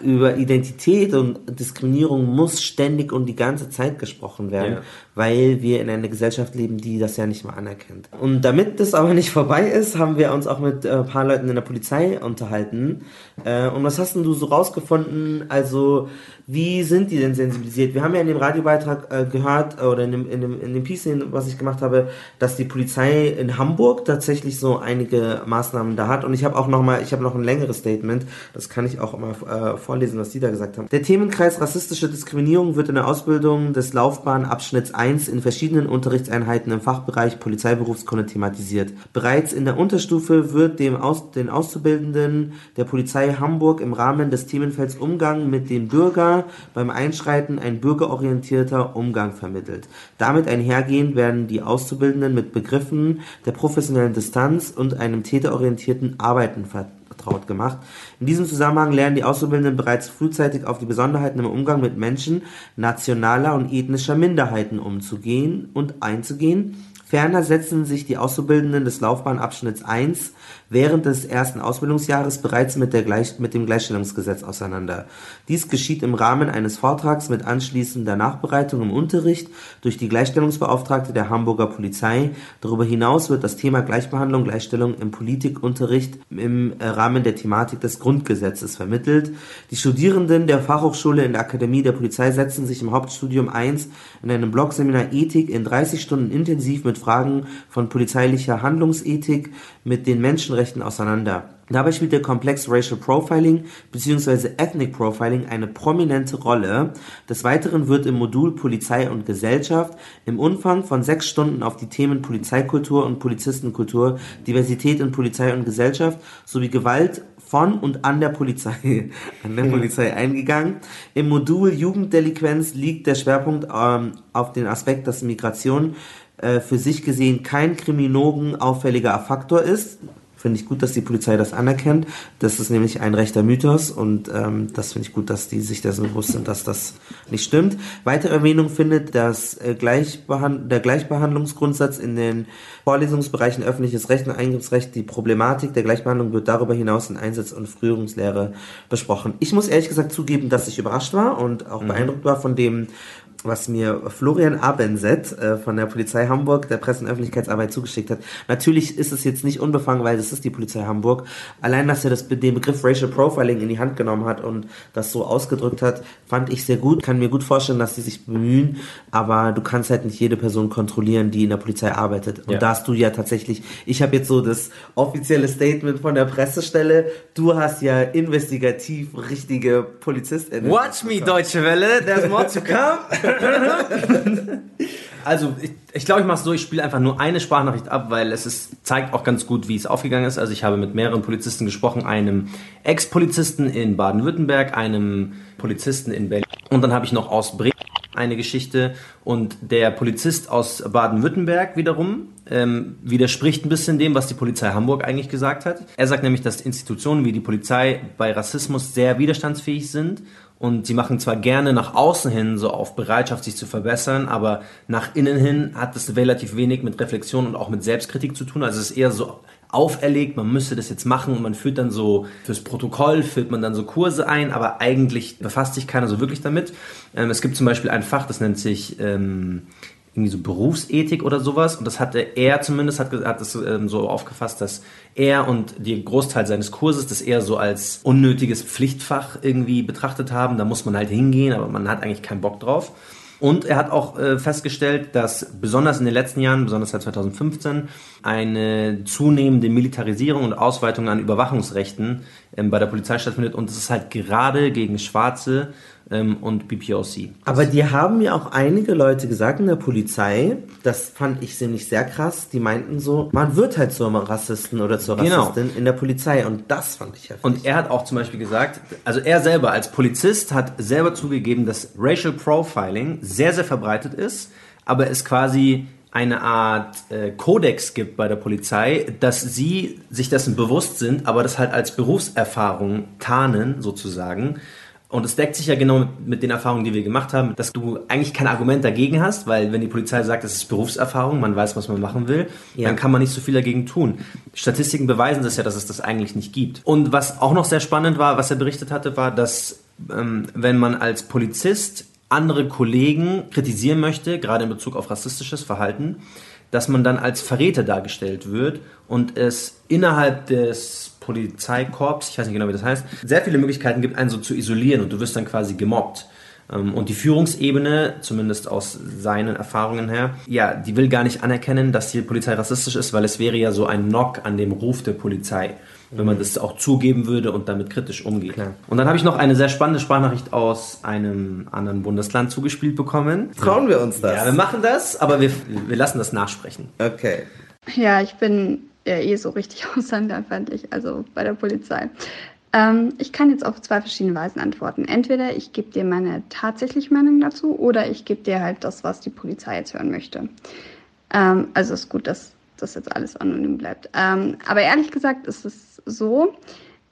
über Identität und Diskriminierung muss ständig und die ganze Zeit gesprochen werden, ja. Weil wir in einer Gesellschaft leben, die das ja nicht mal anerkennt. Und damit das aber nicht vorbei ist, haben wir uns auch mit äh, ein paar Leuten in der Polizei unterhalten. Äh, und was hast denn du so rausgefunden? Also wie sind die denn sensibilisiert? Wir haben ja in dem Radiobeitrag äh, gehört, oder in dem, in dem, in dem Piece, was ich gemacht habe, dass die Polizei in Hamburg tatsächlich so einige Maßnahmen da hat. Und ich habe auch noch mal, ich habe noch ein längeres Statement, das kann ich auch mal vorlesen, was die da gesagt haben. Der Themenkreis rassistische Diskriminierung wird in der Ausbildung des Laufbahnabschnitts 1 in verschiedenen Unterrichtseinheiten im Fachbereich Polizeiberufskunde thematisiert. Bereits in der Unterstufe wird dem Aus, den Auszubildenden der Polizei Hamburg im Rahmen des Themenfelds Umgang mit den Bürgern beim Einschreiten ein bürgerorientierter Umgang vermittelt. Damit einhergehend werden die Auszubildenden mit Begriffen der professionellen Distanz und einem täterorientierten Arbeiten vertraut gemacht. In diesem Zusammenhang lernen die Auszubildenden bereits frühzeitig auf die Besonderheiten im Umgang mit Menschen nationaler und ethnischer Minderheiten umzugehen und einzugehen Ferner setzen sich die Auszubildenden des Laufbahnabschnitts 1 während des ersten Ausbildungsjahres bereits mit, der Gleich mit dem Gleichstellungsgesetz auseinander. Dies geschieht im Rahmen eines Vortrags mit anschließender Nachbereitung im Unterricht durch die Gleichstellungsbeauftragte der Hamburger Polizei. Darüber hinaus wird das Thema Gleichbehandlung, Gleichstellung im Politikunterricht im Rahmen der Thematik des Grundgesetzes vermittelt. Die Studierenden der Fachhochschule in der Akademie der Polizei setzen sich im Hauptstudium 1 in einem Blogseminar Ethik in 30 Stunden intensiv mit Fragen von polizeilicher Handlungsethik mit den Menschenrechten auseinander. Dabei spielt der Komplex Racial Profiling bzw. Ethnic Profiling eine prominente Rolle. Des Weiteren wird im Modul Polizei und Gesellschaft im Umfang von sechs Stunden auf die Themen Polizeikultur und Polizistenkultur, Diversität in Polizei und Gesellschaft sowie Gewalt von und an der Polizei, an der Polizei eingegangen. Im Modul Jugenddelinquenz liegt der Schwerpunkt ähm, auf den Aspekt, dass Migration äh, für sich gesehen kein Kriminogen auffälliger Faktor ist. Finde ich gut, dass die Polizei das anerkennt. Das ist nämlich ein rechter Mythos und ähm, das finde ich gut, dass die sich dessen bewusst sind, dass das nicht stimmt. Weitere Erwähnung findet dass äh, Gleichbehand der Gleichbehandlungsgrundsatz in den Vorlesungsbereichen öffentliches Recht und Eingriffsrecht. Die Problematik der Gleichbehandlung wird darüber hinaus in Einsatz- und Führungslehre besprochen. Ich muss ehrlich gesagt zugeben, dass ich überrascht war und auch Mhm. beeindruckt war von dem was mir Florian Abenset äh, von der Polizei Hamburg, der Presse- und Öffentlichkeitsarbeit zugeschickt hat. Natürlich ist es jetzt nicht unbefangen, weil das ist die Polizei Hamburg. Allein, dass er das, den Begriff Racial Profiling in die Hand genommen hat und das so ausgedrückt hat, fand ich sehr gut. Kann mir gut vorstellen, dass die sich bemühen, aber du kannst halt nicht jede Person kontrollieren, die in der Polizei arbeitet. Und Ja. da hast du ja tatsächlich, ich habe jetzt so das offizielle Statement von der Pressestelle, du hast ja investigativ richtige PolizistInnen. Watch me, Deutsche Welle, there's more to come. Also, ich, ich glaube, ich mache es so, ich spiele einfach nur eine Sprachnachricht ab, weil es ist, zeigt auch ganz gut, wie es aufgegangen ist. Also ich habe mit mehreren Polizisten gesprochen, einem Ex-Polizisten in Baden-Württemberg, einem Polizisten in Berlin und dann habe ich noch aus Bremen eine Geschichte und der Polizist aus Baden-Württemberg wiederum ähm, widerspricht ein bisschen dem, was die Polizei Hamburg eigentlich gesagt hat. Er sagt nämlich, dass Institutionen wie die Polizei bei Rassismus sehr widerstandsfähig sind und sie machen zwar gerne nach außen hin so auf Bereitschaft, sich zu verbessern, aber nach innen hin hat das relativ wenig mit Reflexion und auch mit Selbstkritik zu tun. Also es ist eher so auferlegt, man müsste das jetzt machen und man führt dann so fürs Protokoll, führt man dann so Kurse ein, aber eigentlich befasst sich keiner so wirklich damit. Ähm, es gibt zum Beispiel ein Fach, das nennt sich ähm, irgendwie so Berufsethik oder sowas und das hatte er zumindest, hat, hat es ähm, so aufgefasst, dass er und die Großteil seines Kurses das eher so als unnötiges Pflichtfach irgendwie betrachtet haben. Da muss man halt hingehen, aber man hat eigentlich keinen Bock drauf. Und er hat auch äh, festgestellt, dass besonders in den letzten Jahren, besonders seit 2015, eine zunehmende Militarisierung und Ausweitung an Überwachungsrechten ähm, bei der Polizei stattfindet. Und das ist halt gerade gegen Schwarze ähm, und BPOC. Aber die haben ja auch einige Leute gesagt in der Polizei, das fand ich nämlich sehr krass, die meinten so, man wird halt zum Rassisten oder zur Genau. Rassistin in der Polizei und das fand ich heftig. Und er hat auch zum Beispiel gesagt, also er selber als Polizist hat selber zugegeben, dass Racial Profiling sehr, sehr verbreitet ist, aber es quasi eine Art äh, Kodex gibt bei der Polizei, dass sie sich dessen bewusst sind, aber das halt als Berufserfahrung tarnen sozusagen. Und es deckt sich ja genau mit, mit den Erfahrungen, die wir gemacht haben, dass du eigentlich kein Argument dagegen hast, weil wenn die Polizei sagt, es ist Berufserfahrung, man weiß, was man machen will, Ja. dann kann man nicht so viel dagegen tun. Statistiken beweisen das ja, dass es das eigentlich nicht gibt. Und was auch noch sehr spannend war, was er berichtet hatte, war, dass ähm, wenn man als Polizist andere Kollegen kritisieren möchte, gerade in Bezug auf rassistisches Verhalten, dass man dann als Verräter dargestellt wird und es innerhalb des Polizeikorps, ich weiß nicht genau, wie das heißt, sehr viele Möglichkeiten gibt, einen so zu isolieren und du wirst dann quasi gemobbt. Ähm, Und die Führungsebene, zumindest aus seinen Erfahrungen her, ja, die will gar nicht anerkennen, dass die Polizei rassistisch ist, weil es wäre ja so ein Knock an dem Ruf der Polizei, wenn man das auch zugeben würde und damit kritisch umgeht. Und dann habe ich noch eine sehr spannende Sprachnachricht aus einem anderen Bundesland zugespielt bekommen. Trauen wir uns das? Ja, wir machen das, aber wir, wir lassen das nachsprechen. Okay. Ja, ich bin ja eh so richtig ausländerfeindlich, also bei der Polizei. Ähm, ich kann jetzt auf zwei verschiedene Weisen antworten. Entweder ich gebe dir meine tatsächliche Meinung dazu oder ich gebe dir halt das, was die Polizei jetzt hören möchte. Ähm, also ist gut, dass das jetzt alles anonym bleibt. Ähm, aber ehrlich gesagt ist es so,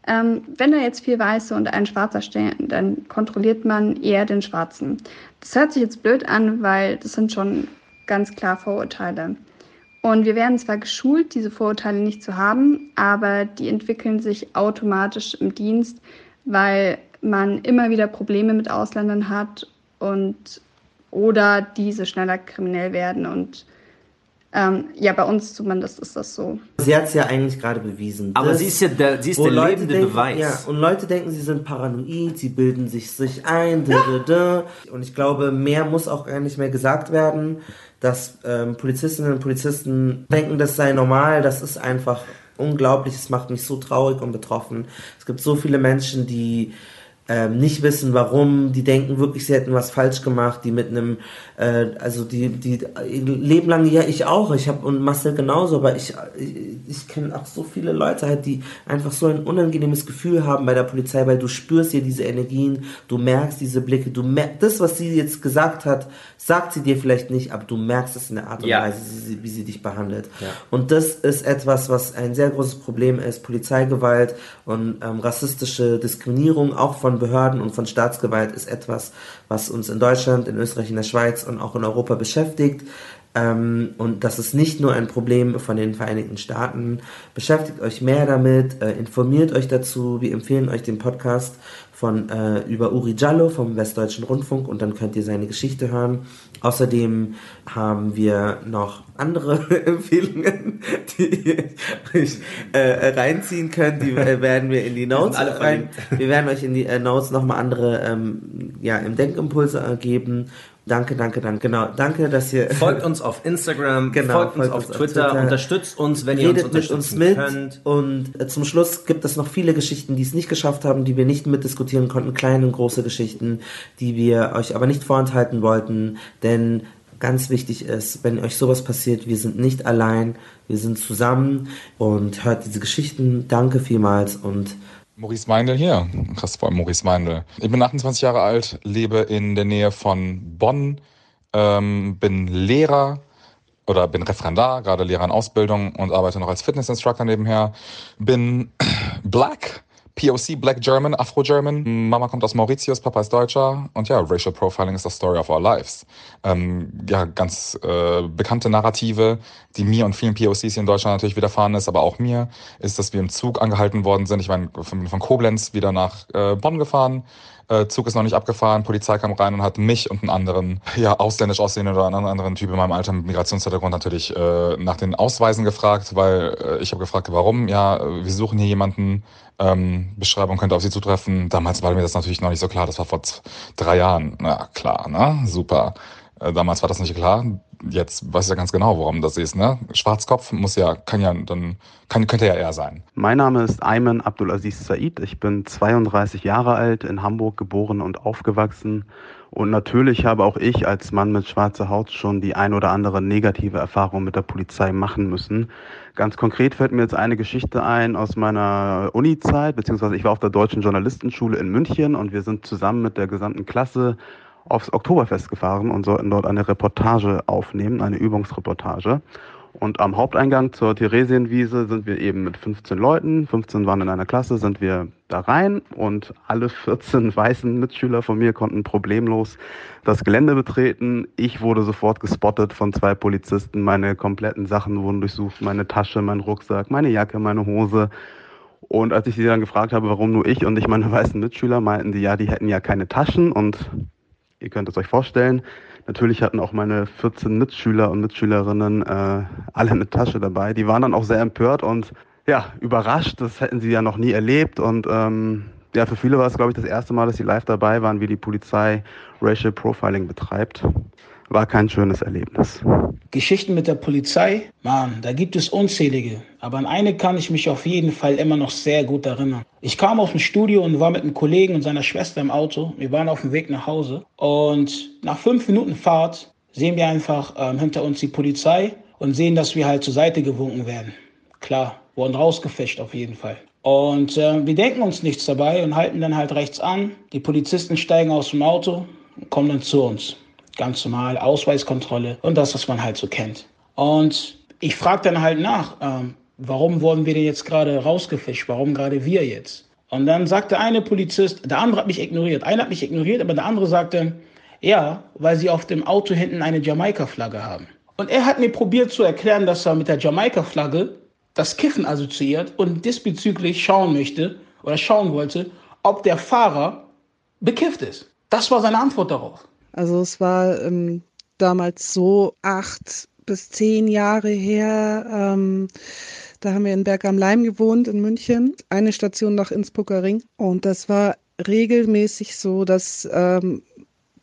ähm, wenn da jetzt vier Weiße und ein Schwarzer stehen, dann kontrolliert man eher den Schwarzen. Das hört sich jetzt blöd an, weil das sind schon ganz klar Vorurteile. Und wir werden zwar geschult, diese Vorurteile nicht zu haben, aber die entwickeln sich automatisch im Dienst, weil man immer wieder Probleme mit Ausländern hat und oder diese schneller kriminell werden und Ähm, ja, bei uns zumindest ist das so. Sie hat es ja eigentlich gerade bewiesen. Aber sie ist ja der, sie ist der lebende denken, Beweis. Ja, und Leute denken, sie sind paranoid, sie bilden sich sich ein. Da, da, da. Und ich glaube, mehr muss auch gar nicht mehr gesagt werden, dass ähm, Polizistinnen und Polizisten denken, das sei normal. Das ist einfach unglaublich. Es macht mich so traurig und betroffen. Es gibt so viele Menschen, die ähm, nicht wissen, warum, die denken wirklich, sie hätten was falsch gemacht, die mit einem, äh, also die, die leben lang, ja, ich auch, ich habe und Marcel genauso, aber ich, ich, ich kenne auch so viele Leute halt, die einfach so ein unangenehmes Gefühl haben bei der Polizei, weil du spürst hier diese Energien, du merkst diese Blicke, du merkst, das, was sie jetzt gesagt hat, sagt sie dir vielleicht nicht, aber du merkst es in der Art und Ja. Weise, wie sie, dich behandelt. Ja. Und das ist etwas, was ein sehr großes Problem ist. Polizeigewalt und ähm, rassistische Diskriminierung auch von Behörden und von Staatsgewalt ist etwas, was uns in Deutschland, in Österreich, in der Schweiz und auch in Europa beschäftigt. Ähm, und das ist nicht nur ein Problem von den Vereinigten Staaten. Beschäftigt euch mehr damit, äh, informiert euch dazu. Wir empfehlen euch den Podcast von äh, über Uri Jallo vom Westdeutschen Rundfunk und dann könnt ihr seine Geschichte hören. Außerdem haben wir noch andere Empfehlungen, die ihr euch äh, reinziehen könnt. Die äh, werden wir in die Notes alle rein. Wir werden euch in die äh, Notes nochmal andere ähm, ja, im Denkimpulse äh, geben. Danke, danke, danke. Genau, danke, dass ihr Folgt uns auf Instagram, Genau, folgt uns folgt auf uns auf Twitter, Twitter. unterstützt uns, wenn ihr uns redet mit uns unterstützen mit könnt. und äh, zum Schluss gibt es noch viele Geschichten, die es nicht geschafft haben, die wir nicht mitdiskutieren konnten, kleine und große Geschichten, die wir euch aber nicht vorenthalten wollten, denn ganz wichtig ist, wenn euch sowas passiert, wir sind nicht allein, wir sind zusammen und hört diese Geschichten. Danke vielmals und Maurice Meindl hier. Allem Maurice Meindl. Ich bin 28 Jahre alt, lebe in der Nähe von Bonn, ähm, bin Lehrer oder bin Referendar, gerade Lehrer in Ausbildung und arbeite noch als Fitnessinstructor nebenher. Bin black, POC, Black German, Afro-German. Mama kommt aus Mauritius, Papa ist Deutscher. Und ja, Racial Profiling ist the story of our lives. Ähm, ja, ganz äh, bekannte Narrative, die mir und vielen POCs hier in Deutschland natürlich widerfahren ist, aber auch mir, ist, dass wir im Zug angehalten worden sind. Ich bin von, von Koblenz wieder nach äh, Bonn gefahren. Äh, Zug ist noch nicht abgefahren, Polizei kam rein und hat mich und einen anderen, ja, ausländisch aussehenden oder einen anderen Typ in meinem Alter mit Migrationshintergrund natürlich äh, nach den Ausweisen gefragt, weil äh, ich habe gefragt, warum? Ja, äh, wir suchen hier jemanden, ähm, Beschreibung könnte auf Sie zutreffen. Damals war mir das natürlich noch nicht so klar, das war vor drei Jahren. Na klar, ne? Super. Äh, damals war das nicht klar. Jetzt weiß ja ganz genau, warum das ist, ne? Schwarzkopf muss ja, kann ja dann, kann, könnte ja er sein. Mein Name ist Ayman Abdulaziz Said. Ich bin 32 Jahre alt, in Hamburg geboren und aufgewachsen. Und natürlich habe auch ich als Mann mit schwarzer Haut schon die ein oder andere negative Erfahrung mit der Polizei machen müssen. Ganz konkret fällt mir jetzt eine Geschichte ein aus meiner Uni-Zeit, beziehungsweise ich war auf der Deutschen Journalistenschule in München und wir sind zusammen mit der gesamten Klasse aufs Oktoberfest gefahren und sollten dort eine Reportage aufnehmen, eine Übungsreportage. Und am Haupteingang zur Theresienwiese sind wir eben mit 15 Leuten, 15 waren in einer Klasse, sind wir da rein und alle 14 weißen Mitschüler von mir konnten problemlos das Gelände betreten. Ich wurde sofort gespottet von zwei Polizisten, meine kompletten Sachen wurden durchsucht, meine Tasche, mein Rucksack, meine Jacke, meine Hose. Und als ich sie dann gefragt habe, warum nur ich und nicht meine weißen Mitschüler, meinten die, ja, die hätten ja keine Taschen und ihr könnt es euch vorstellen, natürlich hatten auch meine 14 Mitschüler und Mitschülerinnen äh, alle eine Tasche dabei. Die waren dann auch sehr empört und ja, überrascht. Das hätten sie ja noch nie erlebt. Und ähm, ja, für viele war es, glaube ich, das erste Mal, dass sie live dabei waren, wie die Polizei Racial Profiling betreibt. War kein schönes Erlebnis. Geschichten mit der Polizei, Mann, da gibt es unzählige. Aber an eine kann ich mich auf jeden Fall immer noch sehr gut erinnern. Ich kam aus dem Studio und war mit einem Kollegen und seiner Schwester im Auto. Wir waren auf dem Weg nach Hause. Und nach fünf Minuten Fahrt sehen wir einfach ähm, hinter uns die Polizei und sehen, dass wir halt zur Seite gewunken werden. Klar, wurden rausgefischt auf jeden Fall. Und äh, wir denken uns nichts dabei und halten dann halt rechts an. Die Polizisten steigen aus dem Auto und kommen dann zu uns. Ganz normal, Ausweiskontrolle und das, was man halt so kennt. Und ich frage dann halt nach, ähm, warum wurden wir denn jetzt gerade rausgefischt? Warum gerade wir jetzt? Und dann sagte eine Polizist, der andere hat mich ignoriert. Einer hat mich ignoriert, aber der andere sagte, ja, weil sie auf dem Auto hinten eine Jamaika-Flagge haben. Und er hat mir probiert zu erklären, dass er mit der Jamaika-Flagge das Kiffen assoziiert und diesbezüglich schauen möchte oder schauen wollte, ob der Fahrer bekifft ist. Das war seine Antwort darauf. Also es war ähm, damals so, acht bis zehn Jahre her. Ähm, da haben wir in Berg am Leim gewohnt in München, eine Station nach Innsbrucker Ring. Und das war regelmäßig so, dass ähm,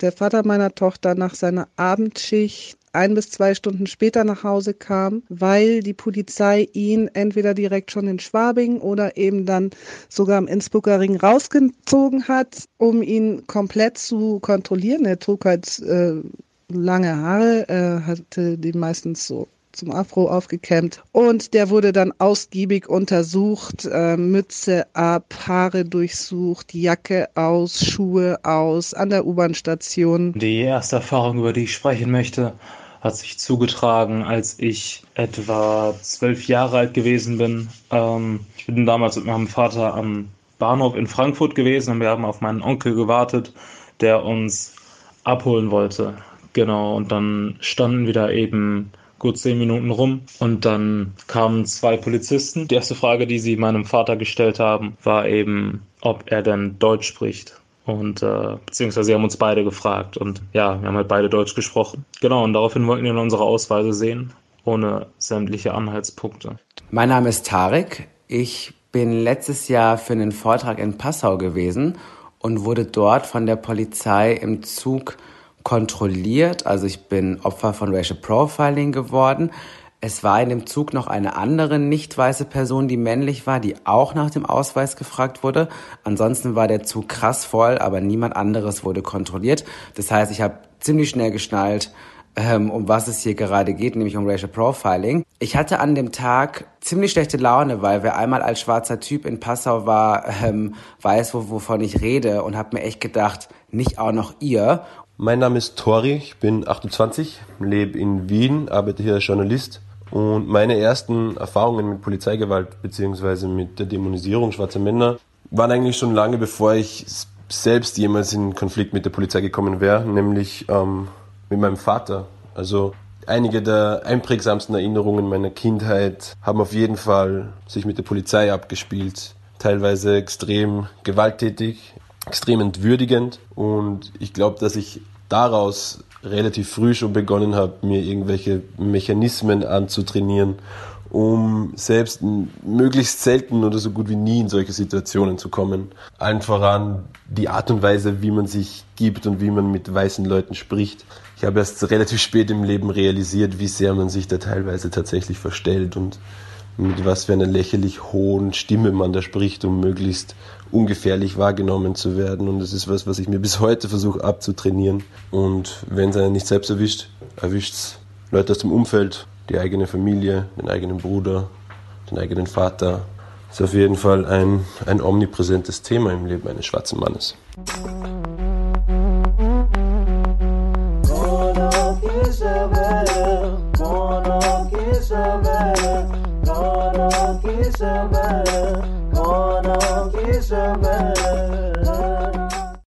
der Vater meiner Tochter nach seiner Abendschicht ein bis zwei Stunden später nach Hause kam, weil die Polizei ihn entweder direkt schon in Schwabing oder eben dann sogar am Innsbrucker Ring rausgezogen hat, um ihn komplett zu kontrollieren. Er trug halt äh, lange Haare, er hatte die meistens so zum Afro aufgekämmt und der wurde dann ausgiebig untersucht, äh, Mütze ab, Haare durchsucht, Jacke aus, Schuhe aus, an der U-Bahn-Station. Die erste Erfahrung, über die ich sprechen möchte, hat sich zugetragen, als ich etwa zwölf Jahre alt gewesen bin. Ähm, ich bin damals mit meinem Vater am Bahnhof in Frankfurt gewesen und wir haben auf meinen Onkel gewartet, der uns abholen wollte. Genau, und dann standen wir da eben gut zehn Minuten rum und dann kamen zwei Polizisten. Die erste Frage, die sie meinem Vater gestellt haben, war eben, ob er denn Deutsch spricht. Und äh, beziehungsweise sie haben uns beide gefragt und ja, wir haben halt beide Deutsch gesprochen. Genau, und daraufhin wollten wir unsere Ausweise sehen, ohne sämtliche Anhaltspunkte. Mein Name ist Tarek. Ich bin letztes Jahr für einen Vortrag in Passau gewesen und wurde dort von der Polizei im Zug kontrolliert. Also ich bin Opfer von Racial Profiling geworden. Es war in dem Zug noch eine andere nicht weiße Person, die männlich war, die auch nach dem Ausweis gefragt wurde. Ansonsten war der Zug krass voll, aber niemand anderes wurde kontrolliert. Das heißt, ich habe ziemlich schnell geschnallt, ähm, um was es hier gerade geht, nämlich um Racial Profiling. Ich hatte an dem Tag ziemlich schlechte Laune, weil wer einmal als schwarzer Typ in Passau war, ähm, weiß, wovon ich rede und habe mir echt gedacht, nicht auch noch ihr. Mein Name ist Tori, ich bin 28, lebe in Wien, arbeite hier als Journalist und meine ersten Erfahrungen mit Polizeigewalt bzw. mit der Dämonisierung schwarzer Männer waren eigentlich schon lange bevor ich selbst jemals in Konflikt mit der Polizei gekommen wäre, nämlich ähm, mit meinem Vater. Also einige der einprägsamsten Erinnerungen meiner Kindheit haben auf jeden Fall sich mit der Polizei abgespielt. Teilweise extrem gewalttätig, extrem entwürdigend und ich glaube, dass ich daraus relativ früh schon begonnen habe, mir irgendwelche Mechanismen anzutrainieren, um selbst möglichst selten oder so gut wie nie in solche Situationen zu kommen. Allen voran die Art und Weise, wie man sich gibt und wie man mit weißen Leuten spricht. Ich habe erst relativ spät im Leben realisiert, wie sehr man sich da teilweise tatsächlich verstellt und mit was für einer lächerlich hohen Stimme man da spricht, um möglichst ungefährlich wahrgenommen zu werden. Und das ist was, was ich mir bis heute versuche abzutrainieren. Und wenn es einen nicht selbst erwischt, erwischt es Leute aus dem Umfeld, die eigene Familie, den eigenen Bruder, den eigenen Vater. Das ist auf jeden Fall ein, ein omnipräsentes Thema im Leben eines schwarzen Mannes. Isabel, summer.